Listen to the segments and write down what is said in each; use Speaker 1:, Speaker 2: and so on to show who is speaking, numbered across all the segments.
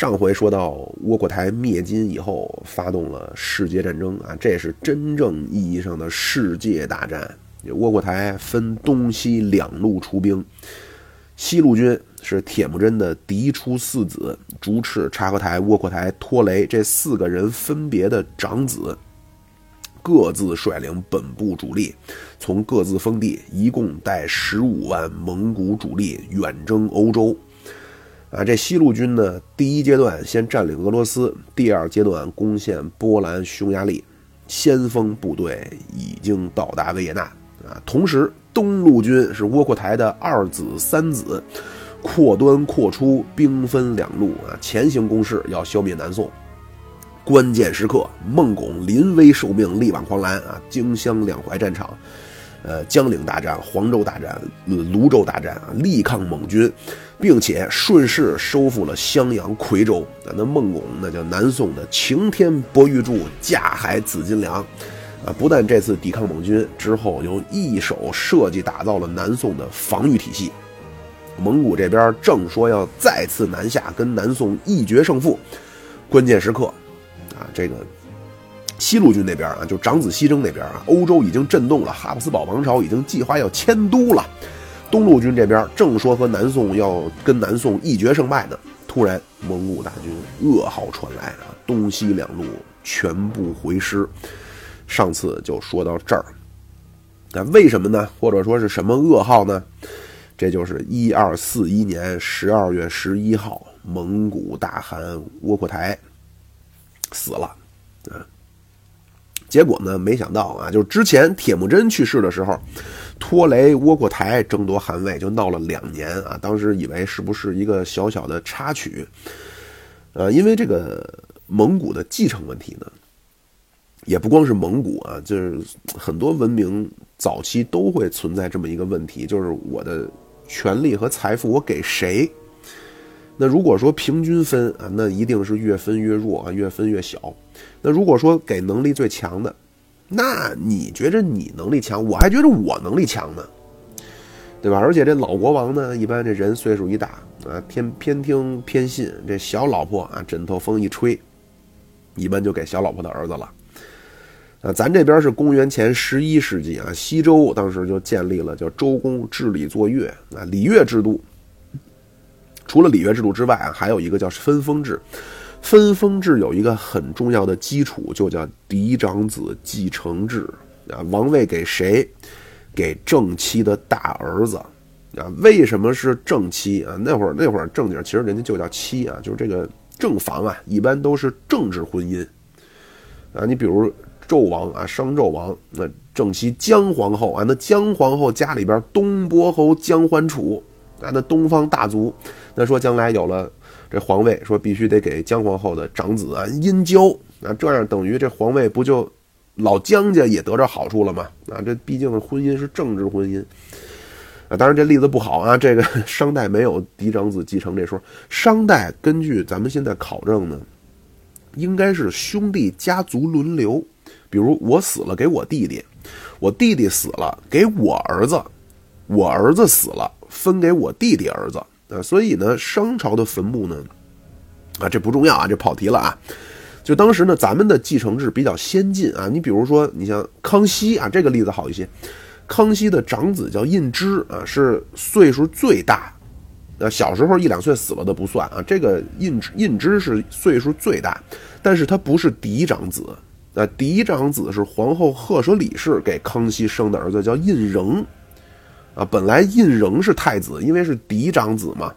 Speaker 1: 上回说到窝阔台灭金以后，发动了世界战争啊，这是真正意义上的世界大战。窝阔台分东西两路出兵，西路军是铁木真的嫡出四子竹赤、察合台、窝阔台、拖雷这四个人分别的长子，各自率领本部主力，从各自封地一共带十五万蒙古主力远征欧洲。啊，这西路军呢，第一阶段先占领俄罗斯，第二阶段攻陷波兰、匈牙利，先锋部队已经到达维也纳。啊，同时东路军是窝阔台的二子、三子，扩端扩出，兵分两路啊，前行攻势要消灭南宋。关键时刻，孟拱临危受命，力挽狂澜啊，荆襄两淮战场。呃，江陵大战、黄州大战、泸州大战啊，力抗蒙军，并且顺势收复了襄阳、夔州。那孟拱那叫南宋的擎天博玉柱、架海紫金梁啊！不但这次抵抗蒙军，之后又一手设计打造了南宋的防御体系。蒙古这边正说要再次南下，跟南宋一决胜负，关键时刻啊，这个。西路军那边啊，就长子西征那边啊，欧洲已经震动了，哈布斯堡王朝已经计划要迁都了。东路军这边正说和南宋要跟南宋一决胜败呢，突然蒙古大军噩耗传来啊，东西两路全部回师。上次就说到这儿，那为什么呢？或者说是什么噩耗呢？这就是一二四一年十二月十一号，蒙古大汗窝阔台死了，啊。结果呢？没想到啊，就是之前铁木真去世的时候，拖雷窝阔台争夺汗位就闹了两年啊。当时以为是不是一个小小的插曲，呃，因为这个蒙古的继承问题呢，也不光是蒙古啊，就是很多文明早期都会存在这么一个问题，就是我的权力和财富我给谁？那如果说平均分啊，那一定是越分越弱啊，越分越小。那如果说给能力最强的，那你觉着你能力强，我还觉着我能力强呢，对吧？而且这老国王呢，一般这人岁数一大啊，偏偏听偏信，这小老婆啊，枕头风一吹，一般就给小老婆的儿子了。啊，咱这边是公元前十一世纪啊，西周当时就建立了叫周公治理作乐啊，礼乐制度。除了礼乐制度之外啊，还有一个叫分封制。分封制有一个很重要的基础，就叫嫡长子继承制啊。王位给谁？给正妻的大儿子啊。为什么是正妻啊？那会儿那会儿正经其实人家就叫妻啊，就是这个正房啊，一般都是政治婚姻啊。你比如纣王啊，商纣王那正妻姜皇后啊，那姜皇后家里边东伯侯姜桓楚。啊，那东方大族，那说将来有了这皇位，说必须得给姜皇后的长子啊殷郊，啊这样等于这皇位不就老姜家也得着好处了吗？啊，这毕竟婚姻是政治婚姻，啊，当然这例子不好啊，这个 商代没有嫡长子继承这说，商代根据咱们现在考证呢，应该是兄弟家族轮流，比如我死了给我弟弟，我弟弟死了给我儿子，我儿子死了。分给我弟弟儿子啊，所以呢，商朝的坟墓呢，啊，这不重要啊，这跑题了啊。就当时呢，咱们的继承制比较先进啊。你比如说，你像康熙啊，这个例子好一些。康熙的长子叫胤芝啊，是岁数最大，呃，小时候一两岁死了的不算啊。这个胤胤芝是岁数最大，但是他不是嫡长子啊。嫡长子是皇后赫舍里氏给康熙生的儿子，叫胤禛。啊，本来胤仍是太子，因为是嫡长子嘛。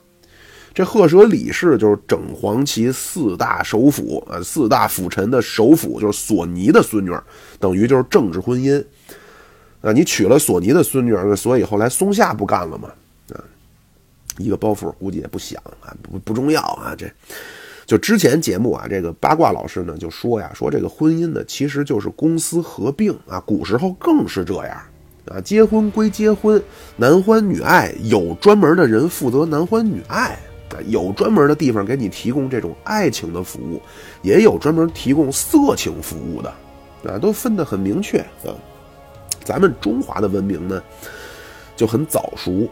Speaker 1: 这赫舍里氏就是整黄旗四大首辅啊，四大辅臣的首辅就是索尼的孙女，等于就是政治婚姻。啊，你娶了索尼的孙女，所以后来松下不干了嘛。啊，一个包袱估计也不想啊，不不重要啊。这就之前节目啊，这个八卦老师呢就说呀，说这个婚姻呢其实就是公私合并啊，古时候更是这样。啊，结婚归结婚，男欢女爱有专门的人负责男欢女爱啊，有专门的地方给你提供这种爱情的服务，也有专门提供色情服务的，啊，都分得很明确啊。咱们中华的文明呢就很早熟，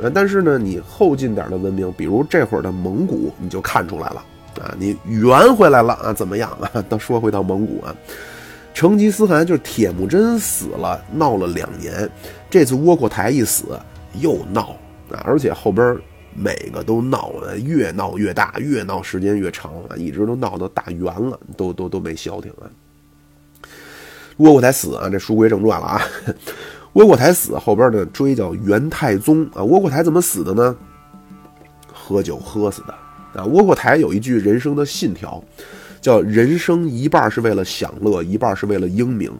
Speaker 1: 啊，但是呢，你后进点的文明，比如这会儿的蒙古，你就看出来了啊，你圆回来了啊，怎么样啊？都说回到蒙古啊，成吉思汗就是铁木真死了，闹了两年，这次窝阔台一死又闹啊，而且后边每个都闹的越闹越大，越闹时间越长啊，一直都闹到大元了，都都都没消停啊。窝阔台死啊，这书归正传了啊。窝阔台死后边的追叫元太宗啊，窝阔台怎么死的呢？喝酒喝死的。啊，窝阔台有一句人生的信条，叫“人生一半是为了享乐，一半是为了英明”。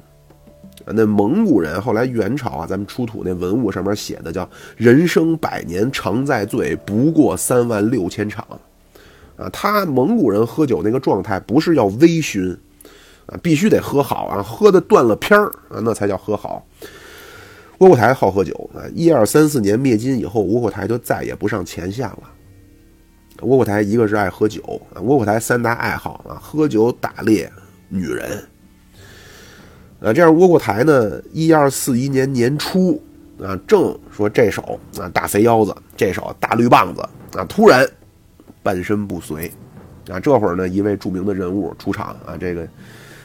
Speaker 1: 那蒙古人后来元朝啊，咱们出土那文物上面写的叫“人生百年常在醉，不过三万六千场”。啊，他蒙古人喝酒那个状态不是要微醺，啊，必须得喝好啊，喝的断了片儿啊，那才叫喝好。窝阔台好喝酒啊，一二三四年灭金以后，窝阔台就再也不上前线了。窝阔台一个是爱喝酒，窝阔台三大爱好啊，喝酒、打猎、女人。啊，这样窝阔台呢，一二四一年年初啊，正说这手啊大肥腰子，这手大绿棒子啊，突然半身不遂啊。这会儿呢，一位著名的人物出场啊，这个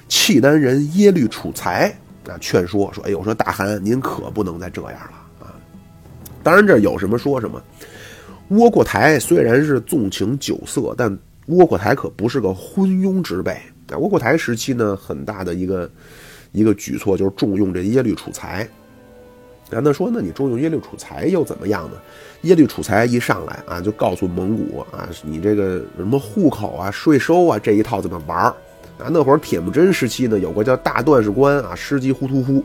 Speaker 1: 契丹人耶律楚材啊，劝说说：“哎呦，说大汗您可不能再这样了啊！”当然，这有什么说什么。窝阔台虽然是纵情酒色，但窝阔台可不是个昏庸之辈。啊，窝阔台时期呢，很大的一个一个举措就是重用这耶律楚材。啊，那说，那你重用耶律楚材又怎么样呢？耶律楚材一上来啊，就告诉蒙古啊，你这个什么户口啊、税收啊这一套怎么玩儿？啊，那会儿铁木真时期呢，有个叫大段氏官啊，失机呼突呼，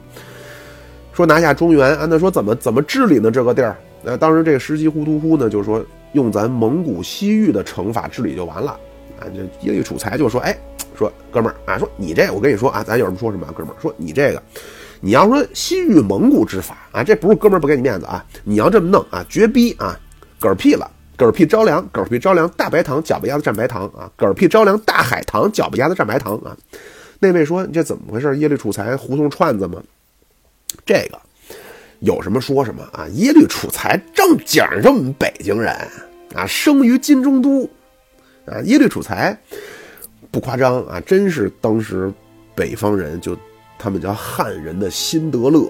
Speaker 1: 说拿下中原啊，那说怎么怎么治理呢？这个地儿？那当时这个石矶呼突呼呢，就是说用咱蒙古西域的惩罚治理就完了啊。这耶律楚材就说：“哎，说哥们儿啊，说你这我跟你说啊，咱有什么说什么啊，哥们儿说你这个，你要说西域蒙古之法啊，这不是哥们儿不给你面子啊，你要这么弄啊，绝逼啊，嗝屁了，嗝屁着凉，嗝屁着凉，大白糖脚巴丫子蘸白糖啊，嗝屁着凉，大海棠脚巴丫子蘸白糖啊。那位说你这怎么回事？耶律楚材胡同串子吗？这个。”有什么说什么啊！耶律楚材正经是我们北京人啊，生于金中都啊。耶律楚材不夸张啊，真是当时北方人就他们叫汉人的辛德勒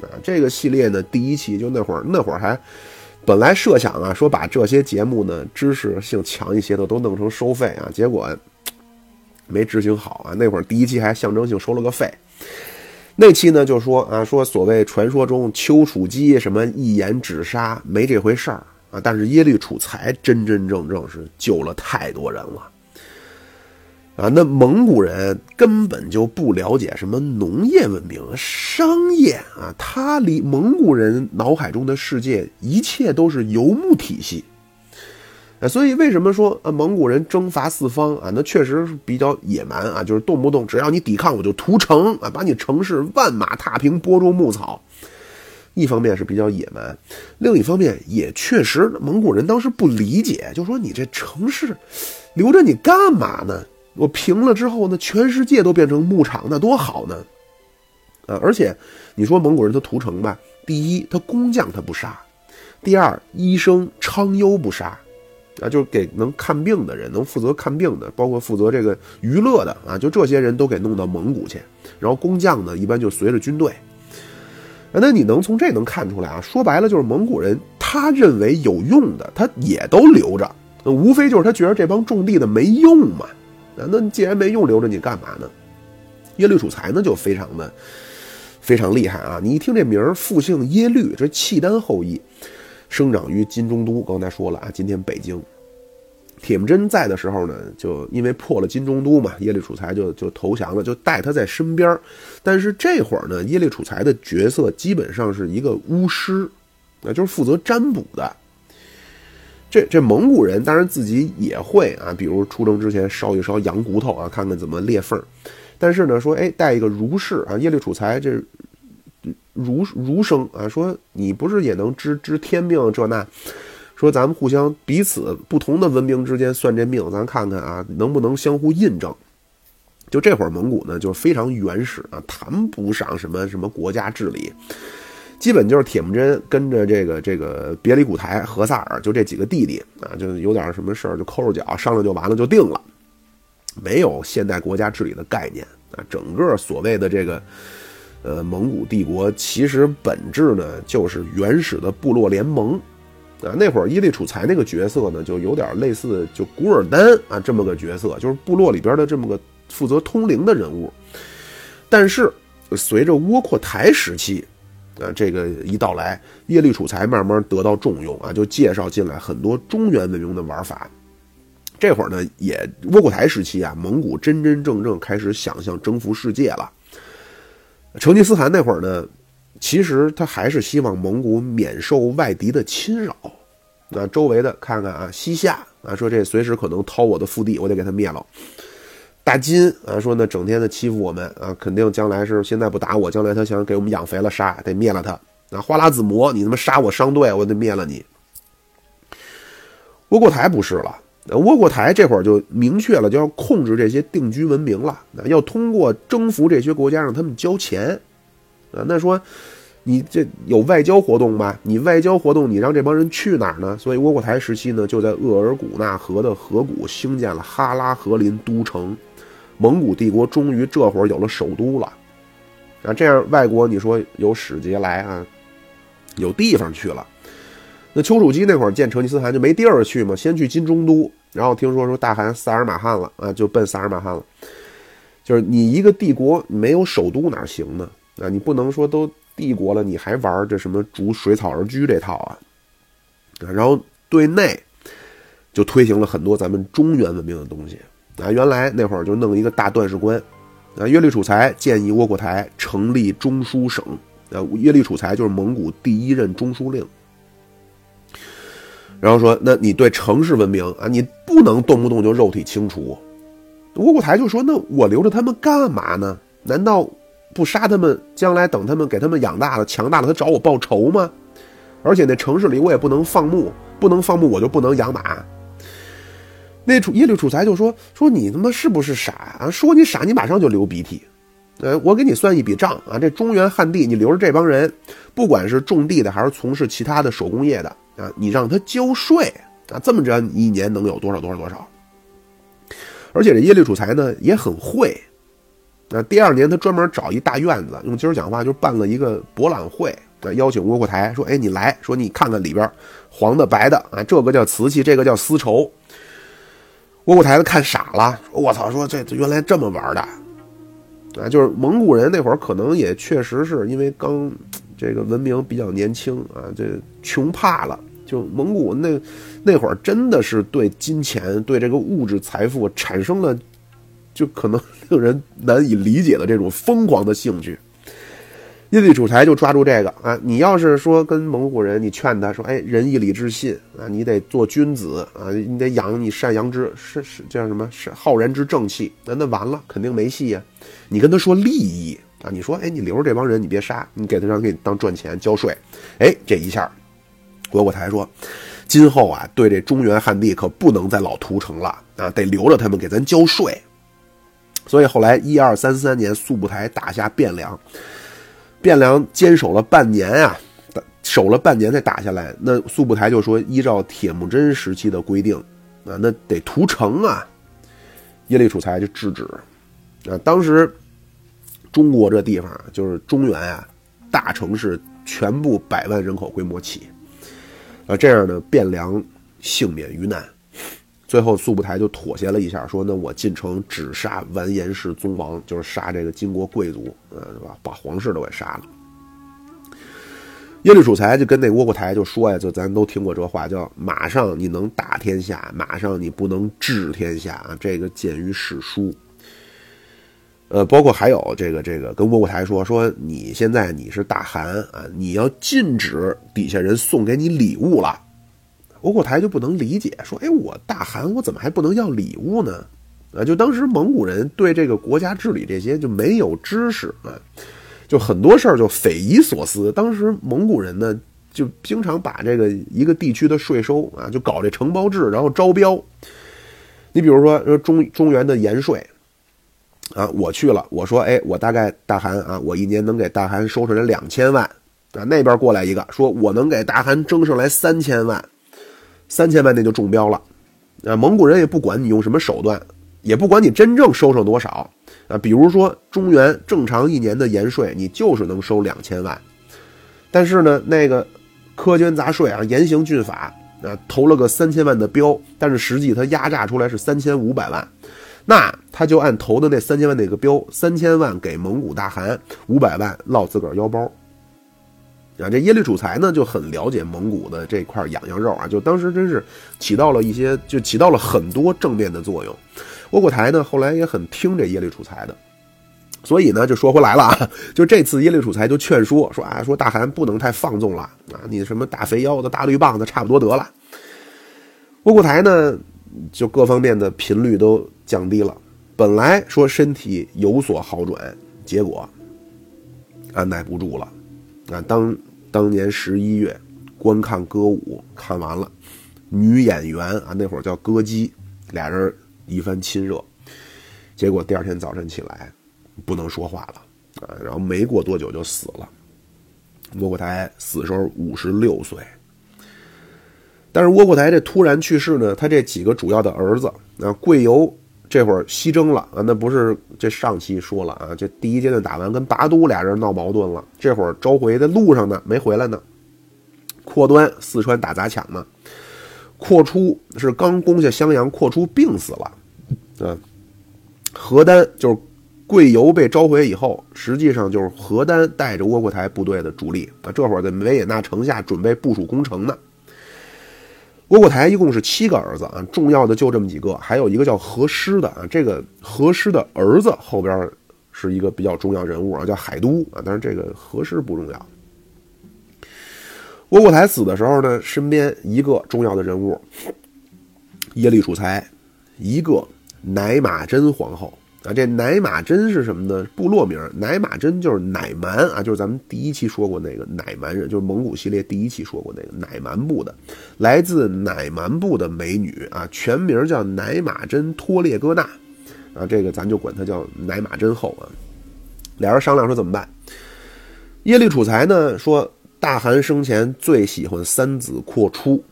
Speaker 1: 啊。这个系列呢，第一期就那会儿那会儿还本来设想啊，说把这些节目呢知识性强一些的都弄成收费啊，结果没执行好啊。那会儿第一期还象征性收了个费。那期呢，就说啊，说所谓传说中丘处机什么一言止杀，没这回事儿啊。但是耶律楚材真真正正是救了太多人了啊。那蒙古人根本就不了解什么农业文明、商业啊，他离蒙古人脑海中的世界，一切都是游牧体系。所以为什么说啊蒙古人征伐四方啊？那确实是比较野蛮啊，就是动不动只要你抵抗，我就屠城啊，把你城市万马踏平，播种牧草。一方面是比较野蛮，另一方面也确实蒙古人当时不理解，就说你这城市留着你干嘛呢？我平了之后呢，全世界都变成牧场，那多好呢？啊，而且你说蒙古人他屠城吧，第一他工匠他不杀，第二医生昌优不杀。啊，就是给能看病的人，能负责看病的，包括负责这个娱乐的啊，就这些人都给弄到蒙古去。然后工匠呢，一般就随着军队。那你能从这能看出来啊？说白了就是蒙古人，他认为有用的，他也都留着。无非就是他觉得这帮种地的没用嘛。那既然没用，留着你干嘛呢？耶律楚材呢，就非常的非常厉害啊！你一听这名儿，复姓耶律，这契丹后裔。生长于金中都，刚才说了啊，今天北京。铁木真在的时候呢，就因为破了金中都嘛，耶律楚材就就投降了，就带他在身边。但是这会儿呢，耶律楚材的角色基本上是一个巫师，那就是负责占卜的。这这蒙古人当然自己也会啊，比如出征之前烧一烧羊骨头啊，看看怎么裂缝。但是呢，说哎，带一个儒士啊，耶律楚材这。儒儒生啊，说你不是也能知知天命这那？说咱们互相彼此不同的文明之间算这命，咱看看啊，能不能相互印证？就这会儿蒙古呢，就非常原始啊，谈不上什么什么国家治理。基本就是铁木真跟着这个这个别里古台、何萨尔，就这几个弟弟啊，就有点什么事儿就抠着脚商量就完了，就定了，没有现代国家治理的概念啊。整个所谓的这个呃蒙古帝国，其实本质呢就是原始的部落联盟啊。那会儿伊利楚材那个角色呢，就有点类似就古尔丹啊这么个角色，就是部落里边的这么个负责通灵的人物。但是随着窝阔台时期。啊，这个一到来，耶律楚材慢慢得到重用啊，就介绍进来很多中原文明的玩法。这会儿呢，也窝阔台时期啊，蒙古真真正正开始想象征服世界了。成吉思汗那会儿呢，其实他还是希望蒙古免受外敌的侵扰。那周围的看看啊，西夏啊，说这随时可能掏我的腹地，我得给他灭了。大金啊，说呢，整天的欺负我们啊，肯定将来是现在不打我，将来他想给我们养肥了杀，得灭了他。啊，花剌子模，你他妈杀我商队，我得灭了你。窝阔台不是了，那窝阔台这会儿就明确了，就要控制这些定居文明了，要通过征服这些国家，让他们交钱。啊，那说你这有外交活动吧？你外交活动，你让这帮人去哪儿呢？所以窝阔台时期呢，就在鄂尔古纳河的河谷兴建了哈拉和林都城。蒙古帝国终于这会儿有了首都了，啊，这样外国你说有使节来啊，有地方去了。那丘处机那会儿见成吉思汗就没地儿去嘛，先去金中都，然后听说说大汗萨尔马汗了啊，就奔萨尔马汗了。就是你一个帝国没有首都哪行呢？啊，你不能说都帝国了，你还玩这什么逐水草而居这套啊？啊，然后对内就推行了很多咱们中原文明的东西。啊，原来那会儿就弄一个大段氏官，啊，耶律楚材建议窝阔台成立中书省，啊，耶律楚材就是蒙古第一任中书令，然后说，那你对城市文明啊，你不能动不动就肉体清除。窝阔台就说，那我留着他们干嘛呢？难道不杀他们，将来等他们给他们养大了、强大了，他找我报仇吗？而且那城市里我也不能放牧，不能放牧我就不能养马。那楚耶律楚材就说：“说你他妈是不是傻啊？说你傻，你马上就流鼻涕。呃，我给你算一笔账啊，这中原汉地，你留着这帮人，不管是种地的还是从事其他的手工业的啊，你让他交税啊，这么着你一年能有多少多少多少？而且这耶律楚材呢也很会，那第二年他专门找一大院子，用今儿讲话就办了一个博览会，啊，邀请窝阔台说：哎，你来说你看看里边黄的白的啊，这个叫瓷器，这个叫丝绸。”窝阔台子看傻了，我操！说这原来这么玩的，啊，就是蒙古人那会儿可能也确实是因为刚这个文明比较年轻啊，这穷怕了。就蒙古那那会儿真的是对金钱、对这个物质财富产生了就可能 令人难以理解的这种疯狂的兴趣。耶律楚材就抓住这个啊！你要是说跟蒙古人，你劝他说：“哎，仁义礼智信啊，你得做君子啊，你得养你善良之是是叫什么？是浩然之正气。”那那完了，肯定没戏呀！你跟他说利益啊，你说：“哎，你留着这帮人，你别杀，你给他让给你当赚钱交税。”哎，这一下，窝阔台说：“今后啊，对这中原汉地可不能再老屠城了啊，得留着他们给咱交税。”所以后来一二三三年，速不台打下汴梁。汴梁坚守了半年啊，守了半年才打下来。那速不台就说，依照铁木真时期的规定，啊，那得屠城啊。耶律楚材就制止。啊，当时中国这地方就是中原啊，大城市全部百万人口规模起，啊，这样呢，汴梁幸免于难。最后速不台就妥协了一下，说：“那我进城只杀完颜氏宗王，就是杀这个金国贵族，呃，是吧？把皇室都给杀了。”耶律楚材就跟那窝阔台就说呀：“就咱都听过这话，叫马上你能打天下，马上你不能治天下啊！这个见于史书。呃，包括还有这个这个跟窝阔台说说，你现在你是大汗啊，你要禁止底下人送给你礼物了。”窝阔台就不能理解，说：“哎，我大汗，我怎么还不能要礼物呢？啊，就当时蒙古人对这个国家治理这些就没有知识啊，就很多事儿就匪夷所思。当时蒙古人呢，就经常把这个一个地区的税收啊，就搞这承包制，然后招标。你比如说，说中中原的盐税啊，我去了，我说，哎，我大概大汗啊，我一年能给大汗收出来两千万啊，那边过来一个，说我能给大汗征上来三千万，三千万那就中标了。啊，蒙古人也不管你用什么手段，也不管你真正收上多少啊。比如说中原正常一年的盐税，你就是能收两千万，但是呢，那个苛捐杂税啊，严刑峻法啊，投了个三千万的标，但是实际他压榨出来是三千五百万。那他就按投的那三千万那个标，三千万给蒙古大汗，五百万落自个儿腰包。啊，这耶律楚材呢就很了解蒙古的这块痒痒肉啊，就当时真是起到了一些，就起到了很多正面的作用。窝阔台呢后来也很听这耶律楚材的，所以呢就说回来了啊，就这次耶律楚材就劝说说啊，说大汗不能太放纵了啊，你什么大肥腰子、大绿棒子差不多得了。窝阔台呢就各方面的频率都。降低了，本来说身体有所好转，结果按耐不住了。啊，当当年十一月观看歌舞，看完了，女演员啊，那会儿叫歌姬，俩人一番亲热，结果第二天早晨起来不能说话了啊，然后没过多久就死了。窝阔台死时候五十六岁，但是窝阔台这突然去世呢，他这几个主要的儿子啊，贵由。这会儿西征了啊，那不是这上期说了啊，这第一阶段打完，跟拔都俩人闹矛盾了。这会儿召回在路上呢，没回来呢。阔端四川打砸抢呢，阔出是刚攻下襄阳，阔出病死了。嗯，何丹就是贵由被召回以后，实际上就是何丹带着窝阔台部队的主力啊，这会儿在维也纳城下准备部署攻城呢。窝阔台一共是七个儿子啊，重要的就这么几个，还有一个叫何师的啊。这个何师的儿子后边是一个比较重要人物啊，叫海都啊。但是这个何师不重要。窝阔台死的时候呢，身边一个重要的人物耶律楚材，一个乃马真皇后。啊，这乃马真是什么呢？部落名，乃马真就是乃蛮啊，就是咱们第一期说过那个乃蛮人，就是蒙古系列第一期说过那个乃蛮部的，来自乃蛮部的美女啊，全名叫乃马真托列哥纳，啊，这个咱就管她叫乃马真后啊。俩人商量说怎么办？耶律楚材呢说，大汗生前最喜欢三子阔出，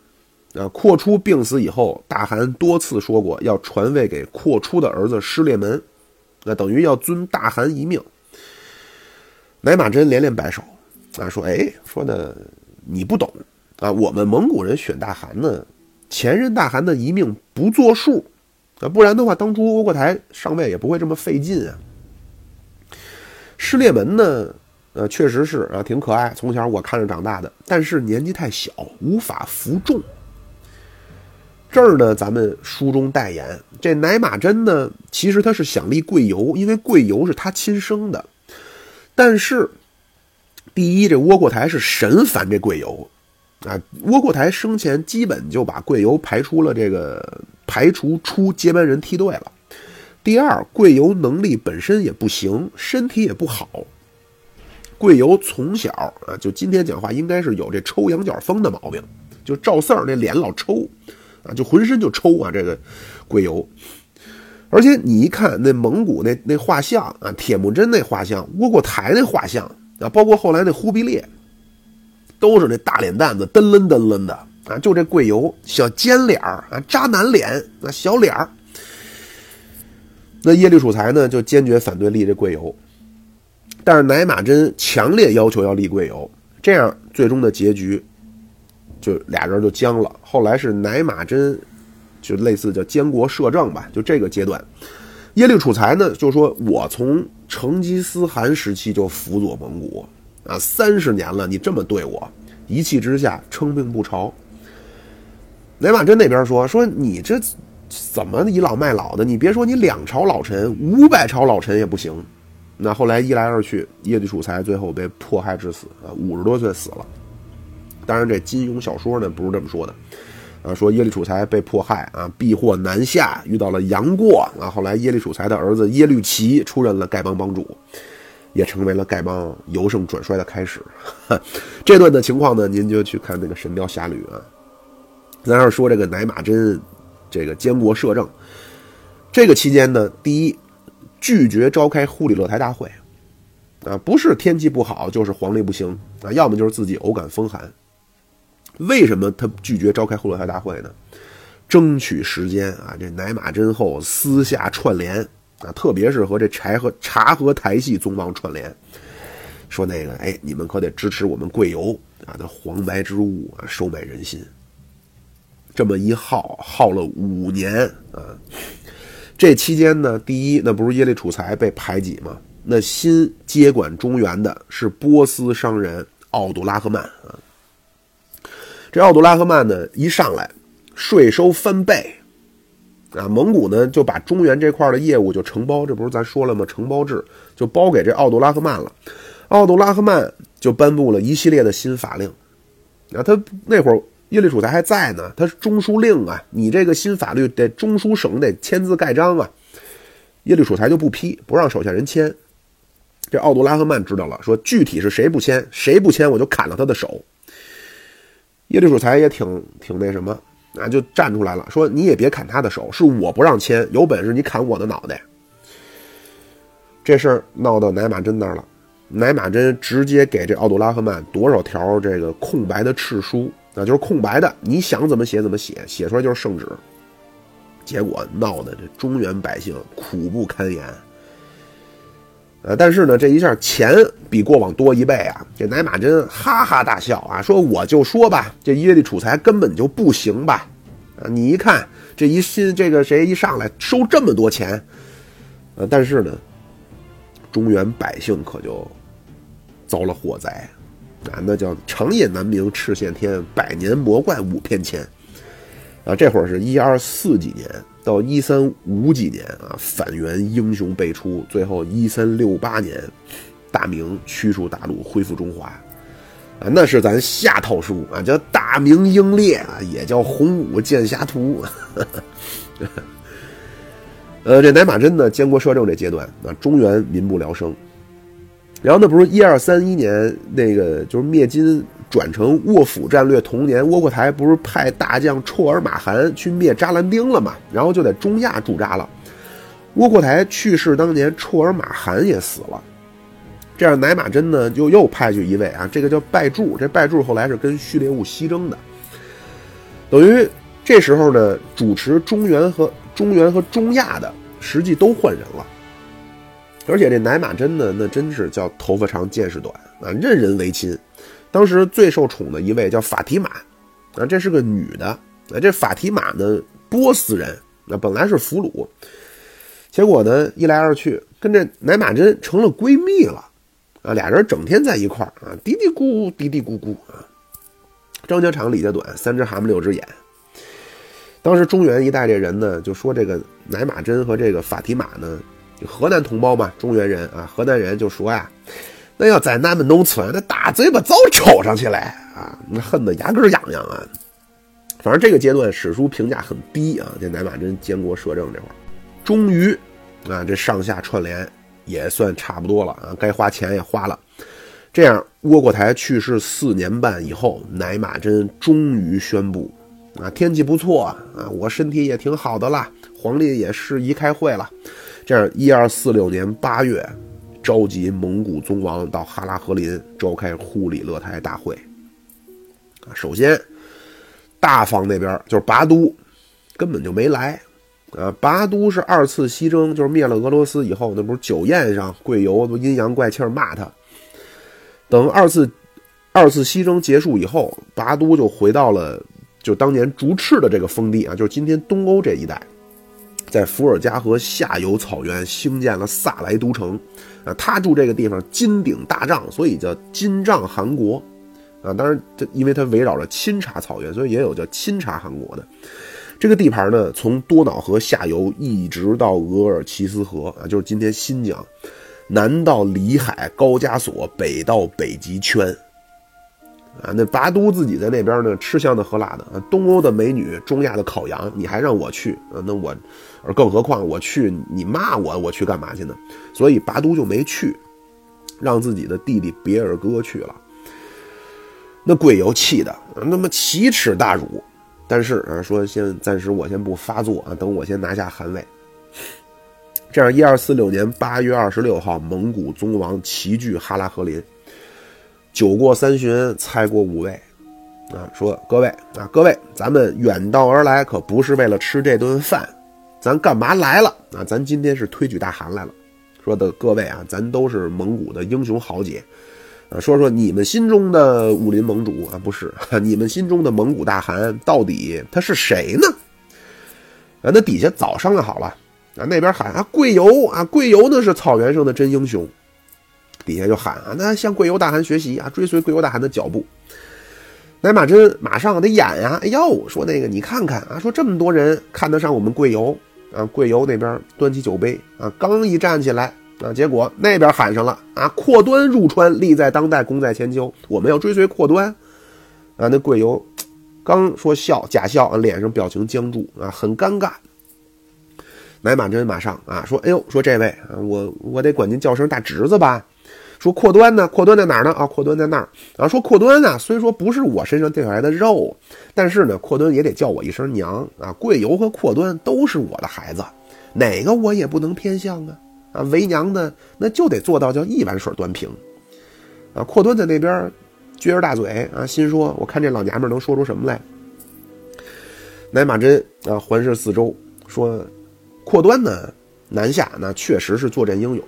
Speaker 1: 啊，阔出病死以后，大汗多次说过要传位给阔出的儿子失烈门。那等于要尊大汗一命。乃马真连连摆手，啊，说：“哎，说的你不懂啊！我们蒙古人选大汗呢，前任大汗的一命不作数啊，不然的话，当初窝阔台上位也不会这么费劲啊。失烈门呢，呃，确实是啊，挺可爱，从小我看着长大的，但是年纪太小，无法服众。”这儿呢，咱们书中代言这乃马真呢，其实他是想立贵由，因为贵由是他亲生的。但是，第一，这窝阔台是神烦这贵由啊，窝阔台生前基本就把贵由排出了这个排除出接班人梯队了。第二，贵由能力本身也不行，身体也不好。贵由从小啊，就今天讲话应该是有这抽羊角风的毛病，就赵四儿那脸老抽。啊，就浑身就抽啊！这个贵由，而且你一看那蒙古那那画像啊，铁木真那画像，窝阔台那画像啊，包括后来那忽必烈，都是那大脸蛋子，噔楞噔楞的啊。就这贵油小尖脸儿啊，渣男脸啊，小脸儿。那耶律楚材呢，就坚决反对立这贵油，但是乃马真强烈要求要立贵油，这样最终的结局。就俩人就僵了。后来是乃马真，就类似叫监国摄政吧。就这个阶段，耶律楚材呢就说：“我从成吉思汗时期就辅佐蒙古啊，三十年了，你这么对我，一气之下称病不朝。”乃马真那边说：“说你这怎么倚老卖老的？你别说你两朝老臣，五百朝老臣也不行。”那后来一来二去，耶律楚材最后被迫害致死啊，五十多岁死了。当然，这金庸小说呢不是这么说的，啊，说耶律楚材被迫害啊，避祸南下，遇到了杨过啊。后来耶律楚材的儿子耶律齐出任了丐帮帮主，也成为了丐帮由盛转衰的开始。这段的情况呢，您就去看那个《神雕侠侣》啊。咱要说这个乃马真，这个监国摄政，这个期间呢，第一拒绝召开忽里勒台大会，啊，不是天气不好，就是皇力不行。啊，要么就是自己偶感风寒。为什么他拒绝召开后洛台大会呢？争取时间啊！这乃马真后私下串联啊，特别是和这柴和察和台系宗王串联，说那个哎，你们可得支持我们贵游啊！那黄白之物啊，收买人心。这么一耗耗了五年啊！这期间呢，第一，那不是耶律楚材被排挤吗？那新接管中原的是波斯商人奥杜拉赫曼啊。这奥杜拉赫曼呢，一上来税收翻倍，啊，蒙古呢就把中原这块的业务就承包，这不是咱说了吗？承包制就包给这奥杜拉赫曼了。奥杜拉赫曼就颁布了一系列的新法令，啊，他那会儿耶律楚材还在呢，他是中书令啊，你这个新法律得中书省得签字盖章啊，耶律楚材就不批，不让手下人签。这奥杜拉赫曼知道了，说具体是谁不签，谁不签我就砍了他的手。耶律楚材也挺挺那什么啊，就站出来了，说你也别砍他的手，是我不让签，有本事你砍我的脑袋。这事儿闹到乃马真那儿了，乃马真直接给这奥杜拉赫曼多少条这个空白的敕书啊，就是空白的，你想怎么写怎么写，写出来就是圣旨。结果闹得这中原百姓苦不堪言。呃，但是呢，这一下钱比过往多一倍啊！这奶马真哈哈大笑啊，说：“我就说吧，这耶律楚材根本就不行吧？啊，你一看这一新这个谁一上来收这么多钱，呃，但是呢，中原百姓可就遭了祸灾啊！那叫长夜难明赤县天，百年魔怪五片千啊！这会儿是一二四几年。”到一三五几年啊，反元英雄辈出，最后一三六八年，大明驱除大陆，恢复中华，啊，那是咱下套书啊，叫大明英烈啊，也叫洪武剑侠图。呃，这乃马真呢，监国摄政这阶段啊，中原民不聊生。然后那不是一二三一年那个就是灭金。转成卧府战略同年，窝阔台不是派大将绰尔马汗去灭扎兰丁了嘛？然后就在中亚驻扎了。窝阔台去世当年，绰尔马汗也死了。这样，乃马真呢就又派去一位啊，这个叫拜柱。这拜柱后来是跟序列兀西征的，等于这时候呢，主持中原和中原和中亚的实际都换人了。而且这乃马真呢，那真是叫头发长见识短啊，任人唯亲。当时最受宠的一位叫法提玛，啊，这是个女的，啊，这法提玛呢，波斯人，那本来是俘虏，结果呢，一来二去跟这乃玛真成了闺蜜了，啊，俩人整天在一块儿啊，嘀嘀咕咕，嘀嘀咕咕啊，张家长李家短，三只蛤蟆六只眼。当时中原一带这人呢，就说这个乃玛真和这个法提玛呢，河南同胞嘛，中原人啊，河南人就说呀。那要在咱们农村，那大嘴巴早抽上去了啊！那恨得牙根痒痒啊！反正这个阶段史书评价很低啊。这乃马真监国摄政这会儿，终于啊，这上下串联也算差不多了啊，该花钱也花了。这样，窝阔台去世四年半以后，乃马真终于宣布啊，天气不错啊，我身体也挺好的了，皇帝也适宜开会了。这样，一二四六年八月。召集蒙古宗王到哈拉和林召开忽里勒台大会。首先，大方那边就是拔都，根本就没来。啊，拔都是二次西征，就是灭了俄罗斯以后，那不是酒宴上贵游都阴阳怪气骂他。等二次二次西征结束以后，拔都就回到了就当年竹赤的这个封地啊，就是今天东欧这一带。在伏尔加河下游草原兴建了萨莱都城，啊，他住这个地方金顶大帐，所以叫金帐汗国，啊，当然这因为它围绕着钦察草原，所以也有叫钦察汗国的。这个地盘呢，从多瑙河下游一直到额尔齐斯河，啊，就是今天新疆，南到里海、高加索，北到北极圈。啊，那拔都自己在那边呢，吃香的喝辣的啊，东欧的美女，中亚的烤羊，你还让我去啊？那我，而更何况我去，你骂我，我去干嘛去呢？所以拔都就没去，让自己的弟弟别尔哥去了。那贵游气的，那么奇耻大辱，但是啊，说先暂时我先不发作啊，等我先拿下汗位。这样，一二四六年八月二十六号，蒙古宗王齐聚哈拉和林。酒过三巡，菜过五味，啊，说各位啊，各位，咱们远道而来，可不是为了吃这顿饭，咱干嘛来了？啊，咱今天是推举大汗来了。说的各位啊，咱都是蒙古的英雄豪杰，啊，说说你们心中的武林盟主啊，不是，你们心中的蒙古大汗到底他是谁呢？啊，那底下早商量好了，啊，那边喊啊，贵游啊，贵游呢是草原上的真英雄，底下就喊啊，那向贵游大汗学习啊，追随贵游大汗的脚步。乃马真马上得演呀，哎呦，说那个你看看啊，说这么多人看得上我们贵游。啊，贵由那边端起酒杯啊，刚一站起来啊，结果那边喊上了啊，阔端入川，利在当代，功在千秋，我们要追随阔端啊。那贵由刚说笑，假笑啊，脸上表情僵住啊，很尴尬。乃马真马上啊说，哎呦，说这位啊，我我得管您叫声大侄子吧。说阔端呢？阔端在哪儿呢？啊，阔端在那儿。然后说阔端呢，虽说不是我身上掉下来的肉，但是呢，阔端也得叫我一声娘啊。贵由和阔端都是我的孩子，哪个我也不能偏向啊。啊，为娘的那就得做到叫一碗水端平。啊，阔端在那边撅着大嘴啊，心说：我看这老娘们能说出什么来。乃马真啊，环视四周，说：阔端呢，南下那确实是作战英勇。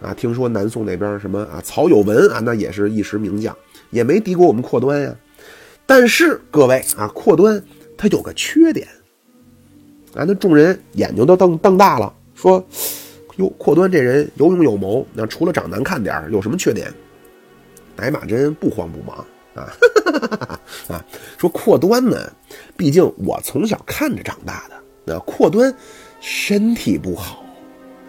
Speaker 1: 啊，听说南宋那边什么啊，曹有文啊，那也是一时名将，也没敌过我们阔端呀。但是各位啊，阔端他有个缺点。啊，那众人眼睛都瞪瞪大了，说：“哟，阔端这人有勇有谋，那除了长难看点有什么缺点？”乃马真不慌不忙啊，啊，说阔端呢，毕竟我从小看着长大的，那阔端身体不好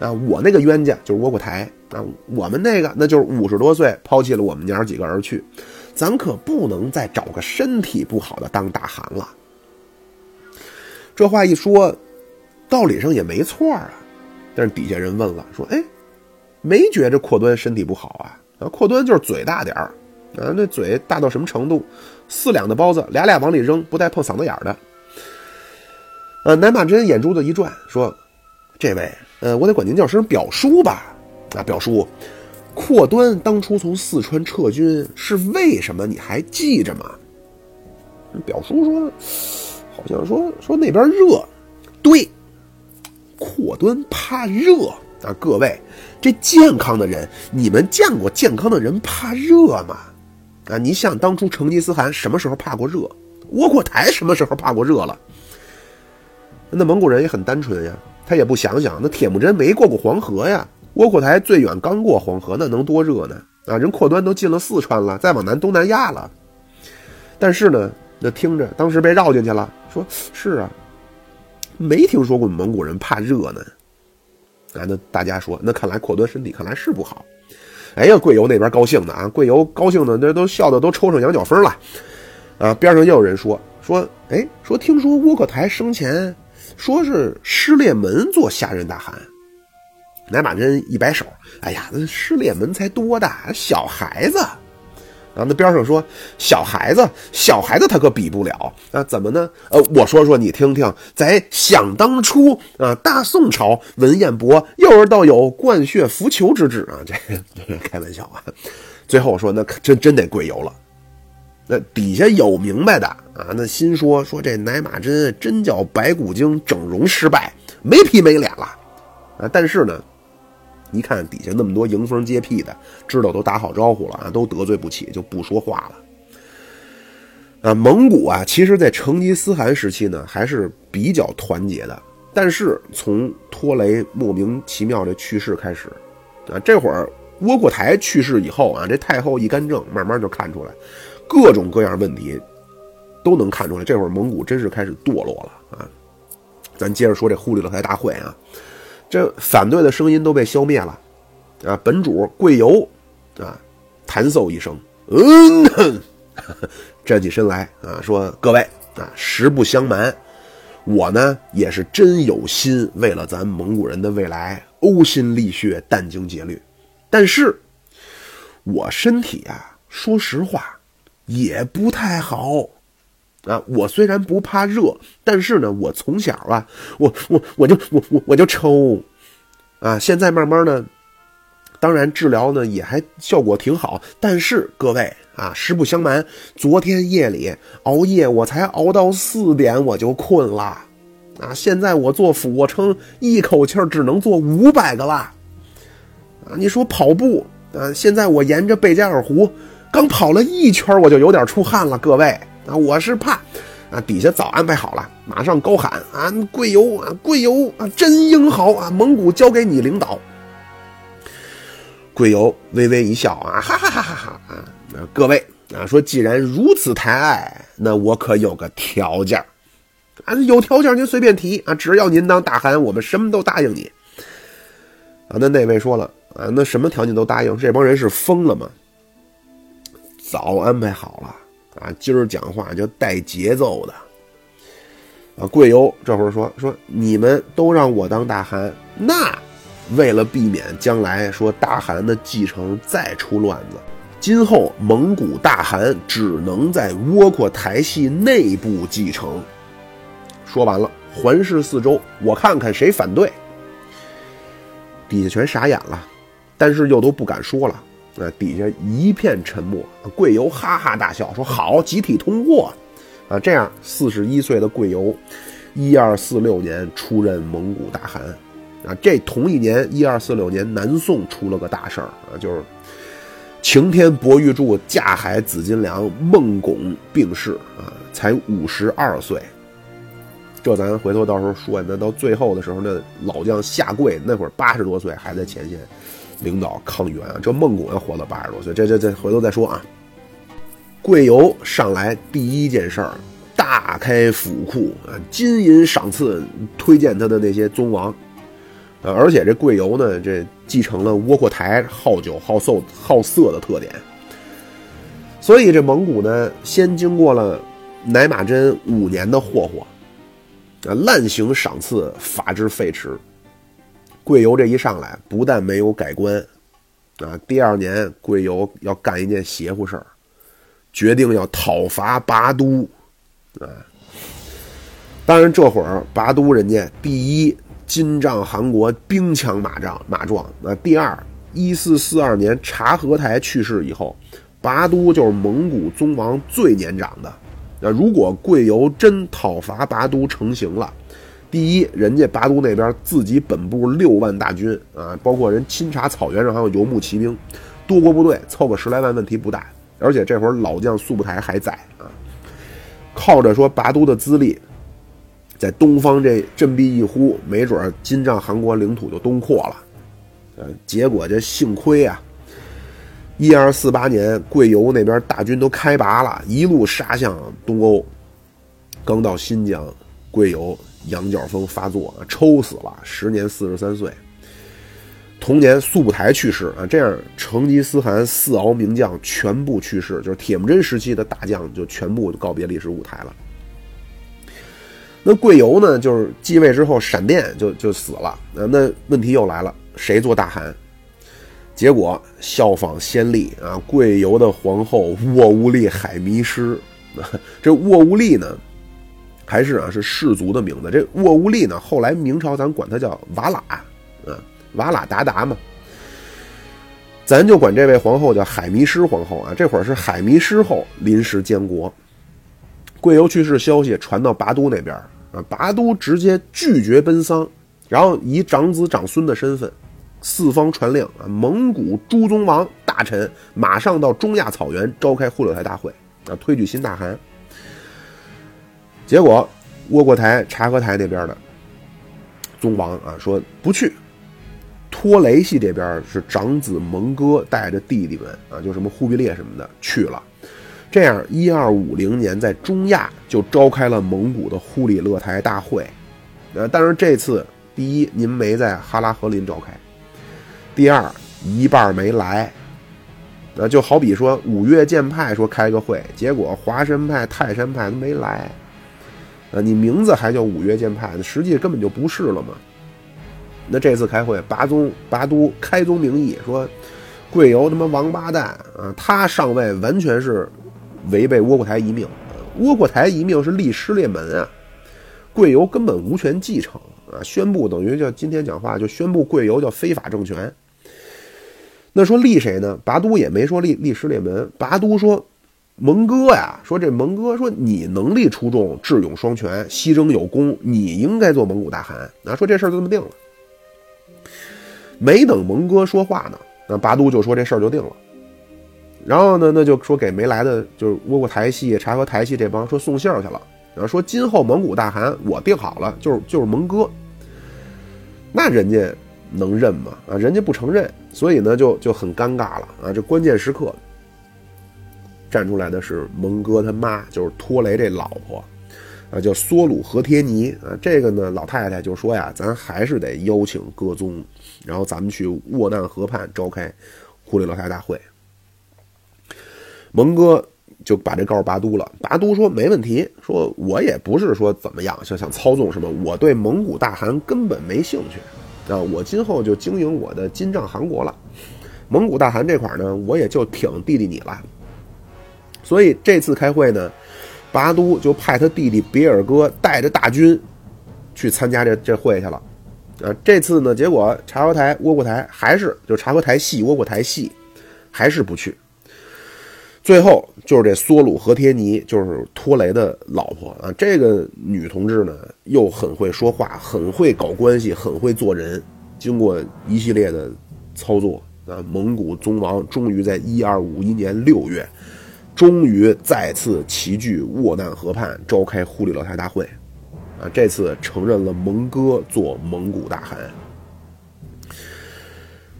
Speaker 1: 啊，我那个冤家就是窝阔台。啊，我们那个那就是五十多岁抛弃了我们娘几个而去，咱可不能再找个身体不好的当大汗了。这话一说，道理上也没错啊。但是底下人问了，说：“哎，没觉着阔端身体不好啊？啊，阔端就是嘴大点儿啊，那嘴大到什么程度？四两的包子俩俩往里扔，不带碰嗓子眼儿的。”呃，南马真眼珠子一转，说：“这位，呃，我得管您叫声表叔吧。”啊，表叔，阔端当初从四川撤军是为什么？你还记着吗？表叔说，好像说说那边热，对，阔端怕热啊。各位，这健康的人，你们见过健康的人怕热吗？啊，你想当初成吉思汗什么时候怕过热？窝阔台什么时候怕过热了？那蒙古人也很单纯呀，他也不想想，那铁木真没过过黄河呀。窝阔台最远刚过黄河，那能多热呢？啊，人阔端都进了四川了，再往南东南亚了。但是呢，那听着当时被绕进去了，说是啊，没听说过蒙古人怕热呢。啊，那大家说，那看来阔端身体看来是不好。哎呀，贵游那边高兴的啊，贵游高兴的那都笑的都抽上羊角风了。啊，边上又有人说说，哎，说听说窝阔台生前说是失烈门做下任大汗。乃马真一摆手：“哎呀，那失烈门才多大，小孩子。”然后那边上说：“小孩子，小孩子他可比不了啊！怎么呢？呃，我说说你听听，在想当初啊，大宋朝文彦博幼儿倒有灌血浮球之志啊，这开玩笑啊。最后我说那可真真得跪油了。那底下有明白的啊，那心说说这奶马真真叫白骨精整容失败，没皮没脸了啊！但是呢。一看底下那么多迎风接屁的，知道都打好招呼了啊，都得罪不起，就不说话了。啊，蒙古啊，其实，在成吉思汗时期呢，还是比较团结的。但是从拖雷莫名其妙的去世开始，啊，这会儿窝阔台去世以后啊，这太后一干政，慢慢就看出来各种各样问题，都能看出来。这会儿蒙古真是开始堕落了啊。咱接着说这忽里勒台大会啊。这反对的声音都被消灭了，啊！本主贵游，啊，弹奏一声，嗯，站起身来，啊，说：“各位啊，实不相瞒，我呢也是真有心为了咱蒙古人的未来呕心沥血、殚精竭虑，但是，我身体啊，说实话也不太好。”啊，我虽然不怕热，但是呢，我从小啊，我我我就我我我就抽，啊，现在慢慢的当然治疗呢也还效果挺好。但是各位啊，实不相瞒，昨天夜里熬夜，我才熬到四点我就困了，啊，现在我做俯卧撑一口气只能做五百个了，啊，你说跑步啊，现在我沿着贝加尔湖刚跑了一圈我就有点出汗了，各位啊，我是怕。啊，底下早安排好了，马上高喊啊，贵游啊，贵游啊，真英豪啊，蒙古交给你领导。贵游微微一笑啊，哈哈哈哈哈啊，各位啊，说既然如此抬爱，那我可有个条件啊，有条件您随便提啊，只要您当大汗，我们什么都答应你。啊，那那位说了啊，那什么条件都答应，这帮人是疯了吗？早安排好了。啊，今儿讲话就带节奏的。啊，贵由这会儿说说，你们都让我当大汗，那为了避免将来说大汗的继承再出乱子，今后蒙古大汗只能在窝阔台系内部继承。说完了，环视四周，我看看谁反对。底下全傻眼了，但是又都不敢说了。那底下一片沉默，贵游哈哈大笑说：“好，集体通过。”啊，这样四十一岁的贵游，一二四六年出任蒙古大汗。啊，这同一年，一二四六年，南宋出了个大事儿啊，就是晴天博玉柱架海紫金梁孟拱病逝啊，才五十二岁。这咱回头到时候说，那到最后的时候，那老将下跪，那会儿八十多岁还在前线。领导抗元啊，这孟拱要活到八十多岁，这这这回头再说啊。贵游上来第一件事儿，大开府库啊，金银赏赐，推荐他的那些宗王，呃，而且这贵游呢，这继承了窝阔台好酒好色好色的特点，所以这蒙古呢，先经过了乃马真五年的霍霍，啊，滥行赏赐，法制废弛。贵游这一上来，不但没有改观，啊，第二年贵游要干一件邪乎事儿，决定要讨伐拔都，啊，当然这会儿拔都人家第一金帐汗国兵强马壮马壮，那第二一四四二年察合台去世以后，拔都就是蒙古宗王最年长的，那如果贵游真讨伐拔都成型了。第一，人家拔都那边自己本部六万大军啊，包括人钦察草原上还有游牧骑兵，多国部队凑个十来万问题不大。而且这会儿老将速不台还在啊，靠着说拔都的资历，在东方这振臂一呼，没准金帐汗国领土就东扩了。呃，结果这幸亏啊，一二四八年贵游那边大军都开拔了，一路杀向东欧，刚到新疆，贵游。羊角风发作啊，抽死了，时年四十三岁。同年，速不台去世啊，这样成吉思汗四敖名将全部去世，就是铁木真时期的大将就全部告别历史舞台了。那贵游呢，就是继位之后闪电就就死了啊。那问题又来了，谁做大汗？结果效仿先例啊，贵游的皇后沃乌利海迷失。这沃乌利呢？还是啊，是氏族的名字。这沃乌利呢，后来明朝咱管他叫瓦剌，啊，瓦剌达达嘛。咱就管这位皇后叫海迷失皇后啊。这会儿是海迷失后临时监国，贵由去世消息传到拔都那边啊，拔都直接拒绝奔丧，然后以长子长孙的身份，四方传令啊，蒙古诸宗王大臣马上到中亚草原召开忽略台大会啊，推举新大汗。结果，窝阔台、察合台那边的宗王啊说不去，托雷系这边是长子蒙哥带着弟弟们啊，就什么忽必烈什么的去了。这样，一二五零年在中亚就召开了蒙古的忽里勒台大会。呃，但是这次，第一，您没在哈拉和林召开；第二，一半没来。那就好比说五岳剑派说开个会，结果华山派、泰山派没来。啊，你名字还叫五岳剑派，那实际根本就不是了嘛。那这次开会，拔宗拔都开宗明义说，贵游他妈王八蛋啊！他上位完全是违背窝阔台遗命，窝阔台遗命是立失列门啊，贵游根本无权继承啊！宣布等于叫今天讲话就宣布贵游叫非法政权。那说立谁呢？拔都也没说立立失烈门，拔都说蒙哥呀，说这蒙哥说你能力出众，智勇双全，西征有功，你应该做蒙古大汗。啊，说这事儿就这么定了。没等蒙哥说话呢，那拔都就说这事儿就定了。然后呢，那就说给没来的，就是窝阔台系、察合台系这帮说送信儿去了。然后说今后蒙古大汗我定好了，就是就是蒙哥。那人家能认吗？啊，人家不承认，所以呢就就很尴尬了啊。这关键时刻站出来的是蒙哥他妈，就是托雷这老婆啊，叫索鲁和帖尼啊。这个呢，老太太就说呀，咱还是得邀请各宗，然后咱们去沃难河畔召开忽里勒台大会。蒙哥就把这告诉拔都了，拔都说没问题，说我也不是说怎么样，想想操纵什么，我对蒙古大汗根本没兴趣啊，我今后就经营我的金帐汗国了，蒙古大汗这块呢，我也就挺弟弟你了。所以这次开会呢，拔都就派他弟弟别尔哥带着大军去参加这这会去了，啊，这次呢，结果察合台、窝阔台还是就察合台系、窝阔台系还是不去。最后就是这梭鲁和帖尼，就是托雷的老婆啊。这个女同志呢，又很会说话，很会搞关系，很会做人。经过一系列的操作啊，蒙古宗王终于在一二五一年六月，终于再次齐聚沃难河畔，召开忽里勒台大会啊。这次承认了蒙哥做蒙古大汗。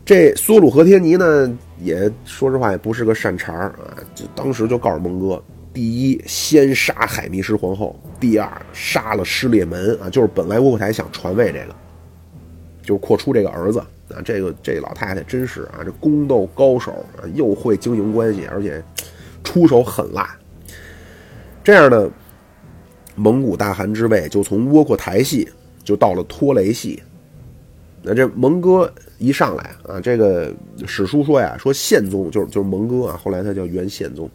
Speaker 1: 这苏鲁和天尼呢？也说实话，也不是个善茬啊！就当时就告诉蒙哥：第一，先杀海迷失皇后；第二，杀了失烈门啊！就是本来窝阔台想传位这个，就是扩出这个儿子啊！这个这老太太真是啊，这宫斗高手啊，又会经营关系，而且出手狠辣。这样呢，蒙古大汗之位就从窝阔台系就到了托雷系。那这蒙哥一上来啊，这个史书说呀，说宪宗就是就是蒙哥啊，后来他叫元宪宗。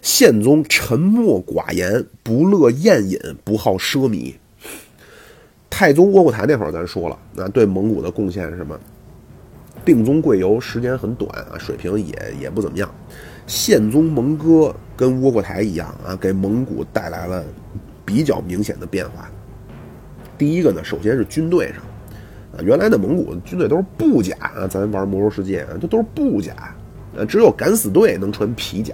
Speaker 1: 宪宗沉默寡言，不乐宴饮，不好奢靡。太宗窝阔台那会儿咱说了，那对蒙古的贡献是什么？定宗贵游时间很短啊，水平也也不怎么样。宪宗蒙哥跟窝阔台一样啊，给蒙古带来了比较明显的变化。第一个呢，首先是军队上。啊，原来的蒙古军队都是布甲啊，咱玩魔兽世界啊，这都是布甲，呃，只有敢死队能穿皮甲。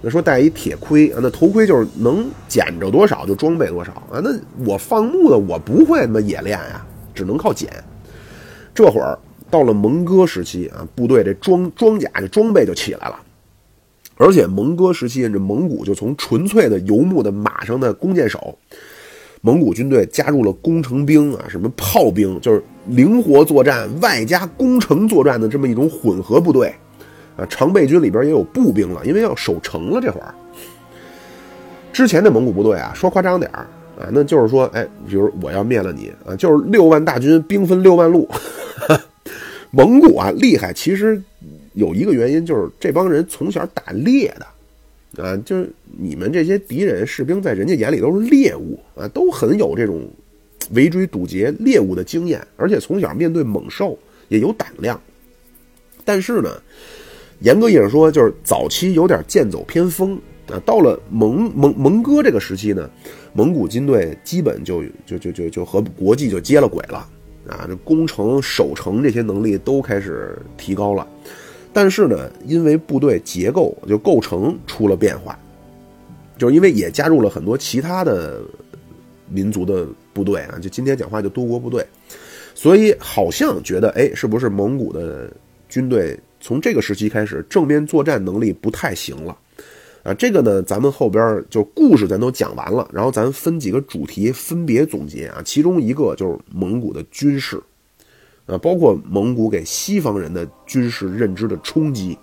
Speaker 1: 那说戴一铁盔啊，那头盔就是能捡着多少就装备多少啊。那我放牧的我不会那么冶炼呀，只能靠捡。这会儿到了蒙哥时期啊，部队这装装甲这装备就起来了，而且蒙哥时期这蒙古就从纯粹的游牧的马上的弓箭手。蒙古军队加入了工程兵啊，什么炮兵，就是灵活作战外加工程作战的这么一种混合部队，啊，常备军里边也有步兵了，因为要守城了。这会儿，之前的蒙古部队啊，说夸张点儿啊，那就是说，哎，比如我要灭了你啊，就是六万大军，兵分六万路。蒙古啊，厉害，其实有一个原因，就是这帮人从小打猎的。啊，就是你们这些敌人士兵，在人家眼里都是猎物啊，都很有这种围追堵截猎物的经验，而且从小面对猛兽也有胆量。但是呢，严格意义上说，就是早期有点剑走偏锋啊。到了蒙蒙蒙哥这个时期呢，蒙古军队基本就就就就就和国际就接了轨了啊，这攻城守城这些能力都开始提高了。但是呢，因为部队结构就构成出了变化，就是因为也加入了很多其他的民族的部队啊，就今天讲话就多国部队，所以好像觉得，哎，是不是蒙古的军队从这个时期开始正面作战能力不太行了啊？这个呢，咱们后边就故事咱都讲完了，然后咱分几个主题分别总结啊，其中一个就是蒙古的军事。啊，包括蒙古给西方人的军事认知的冲击，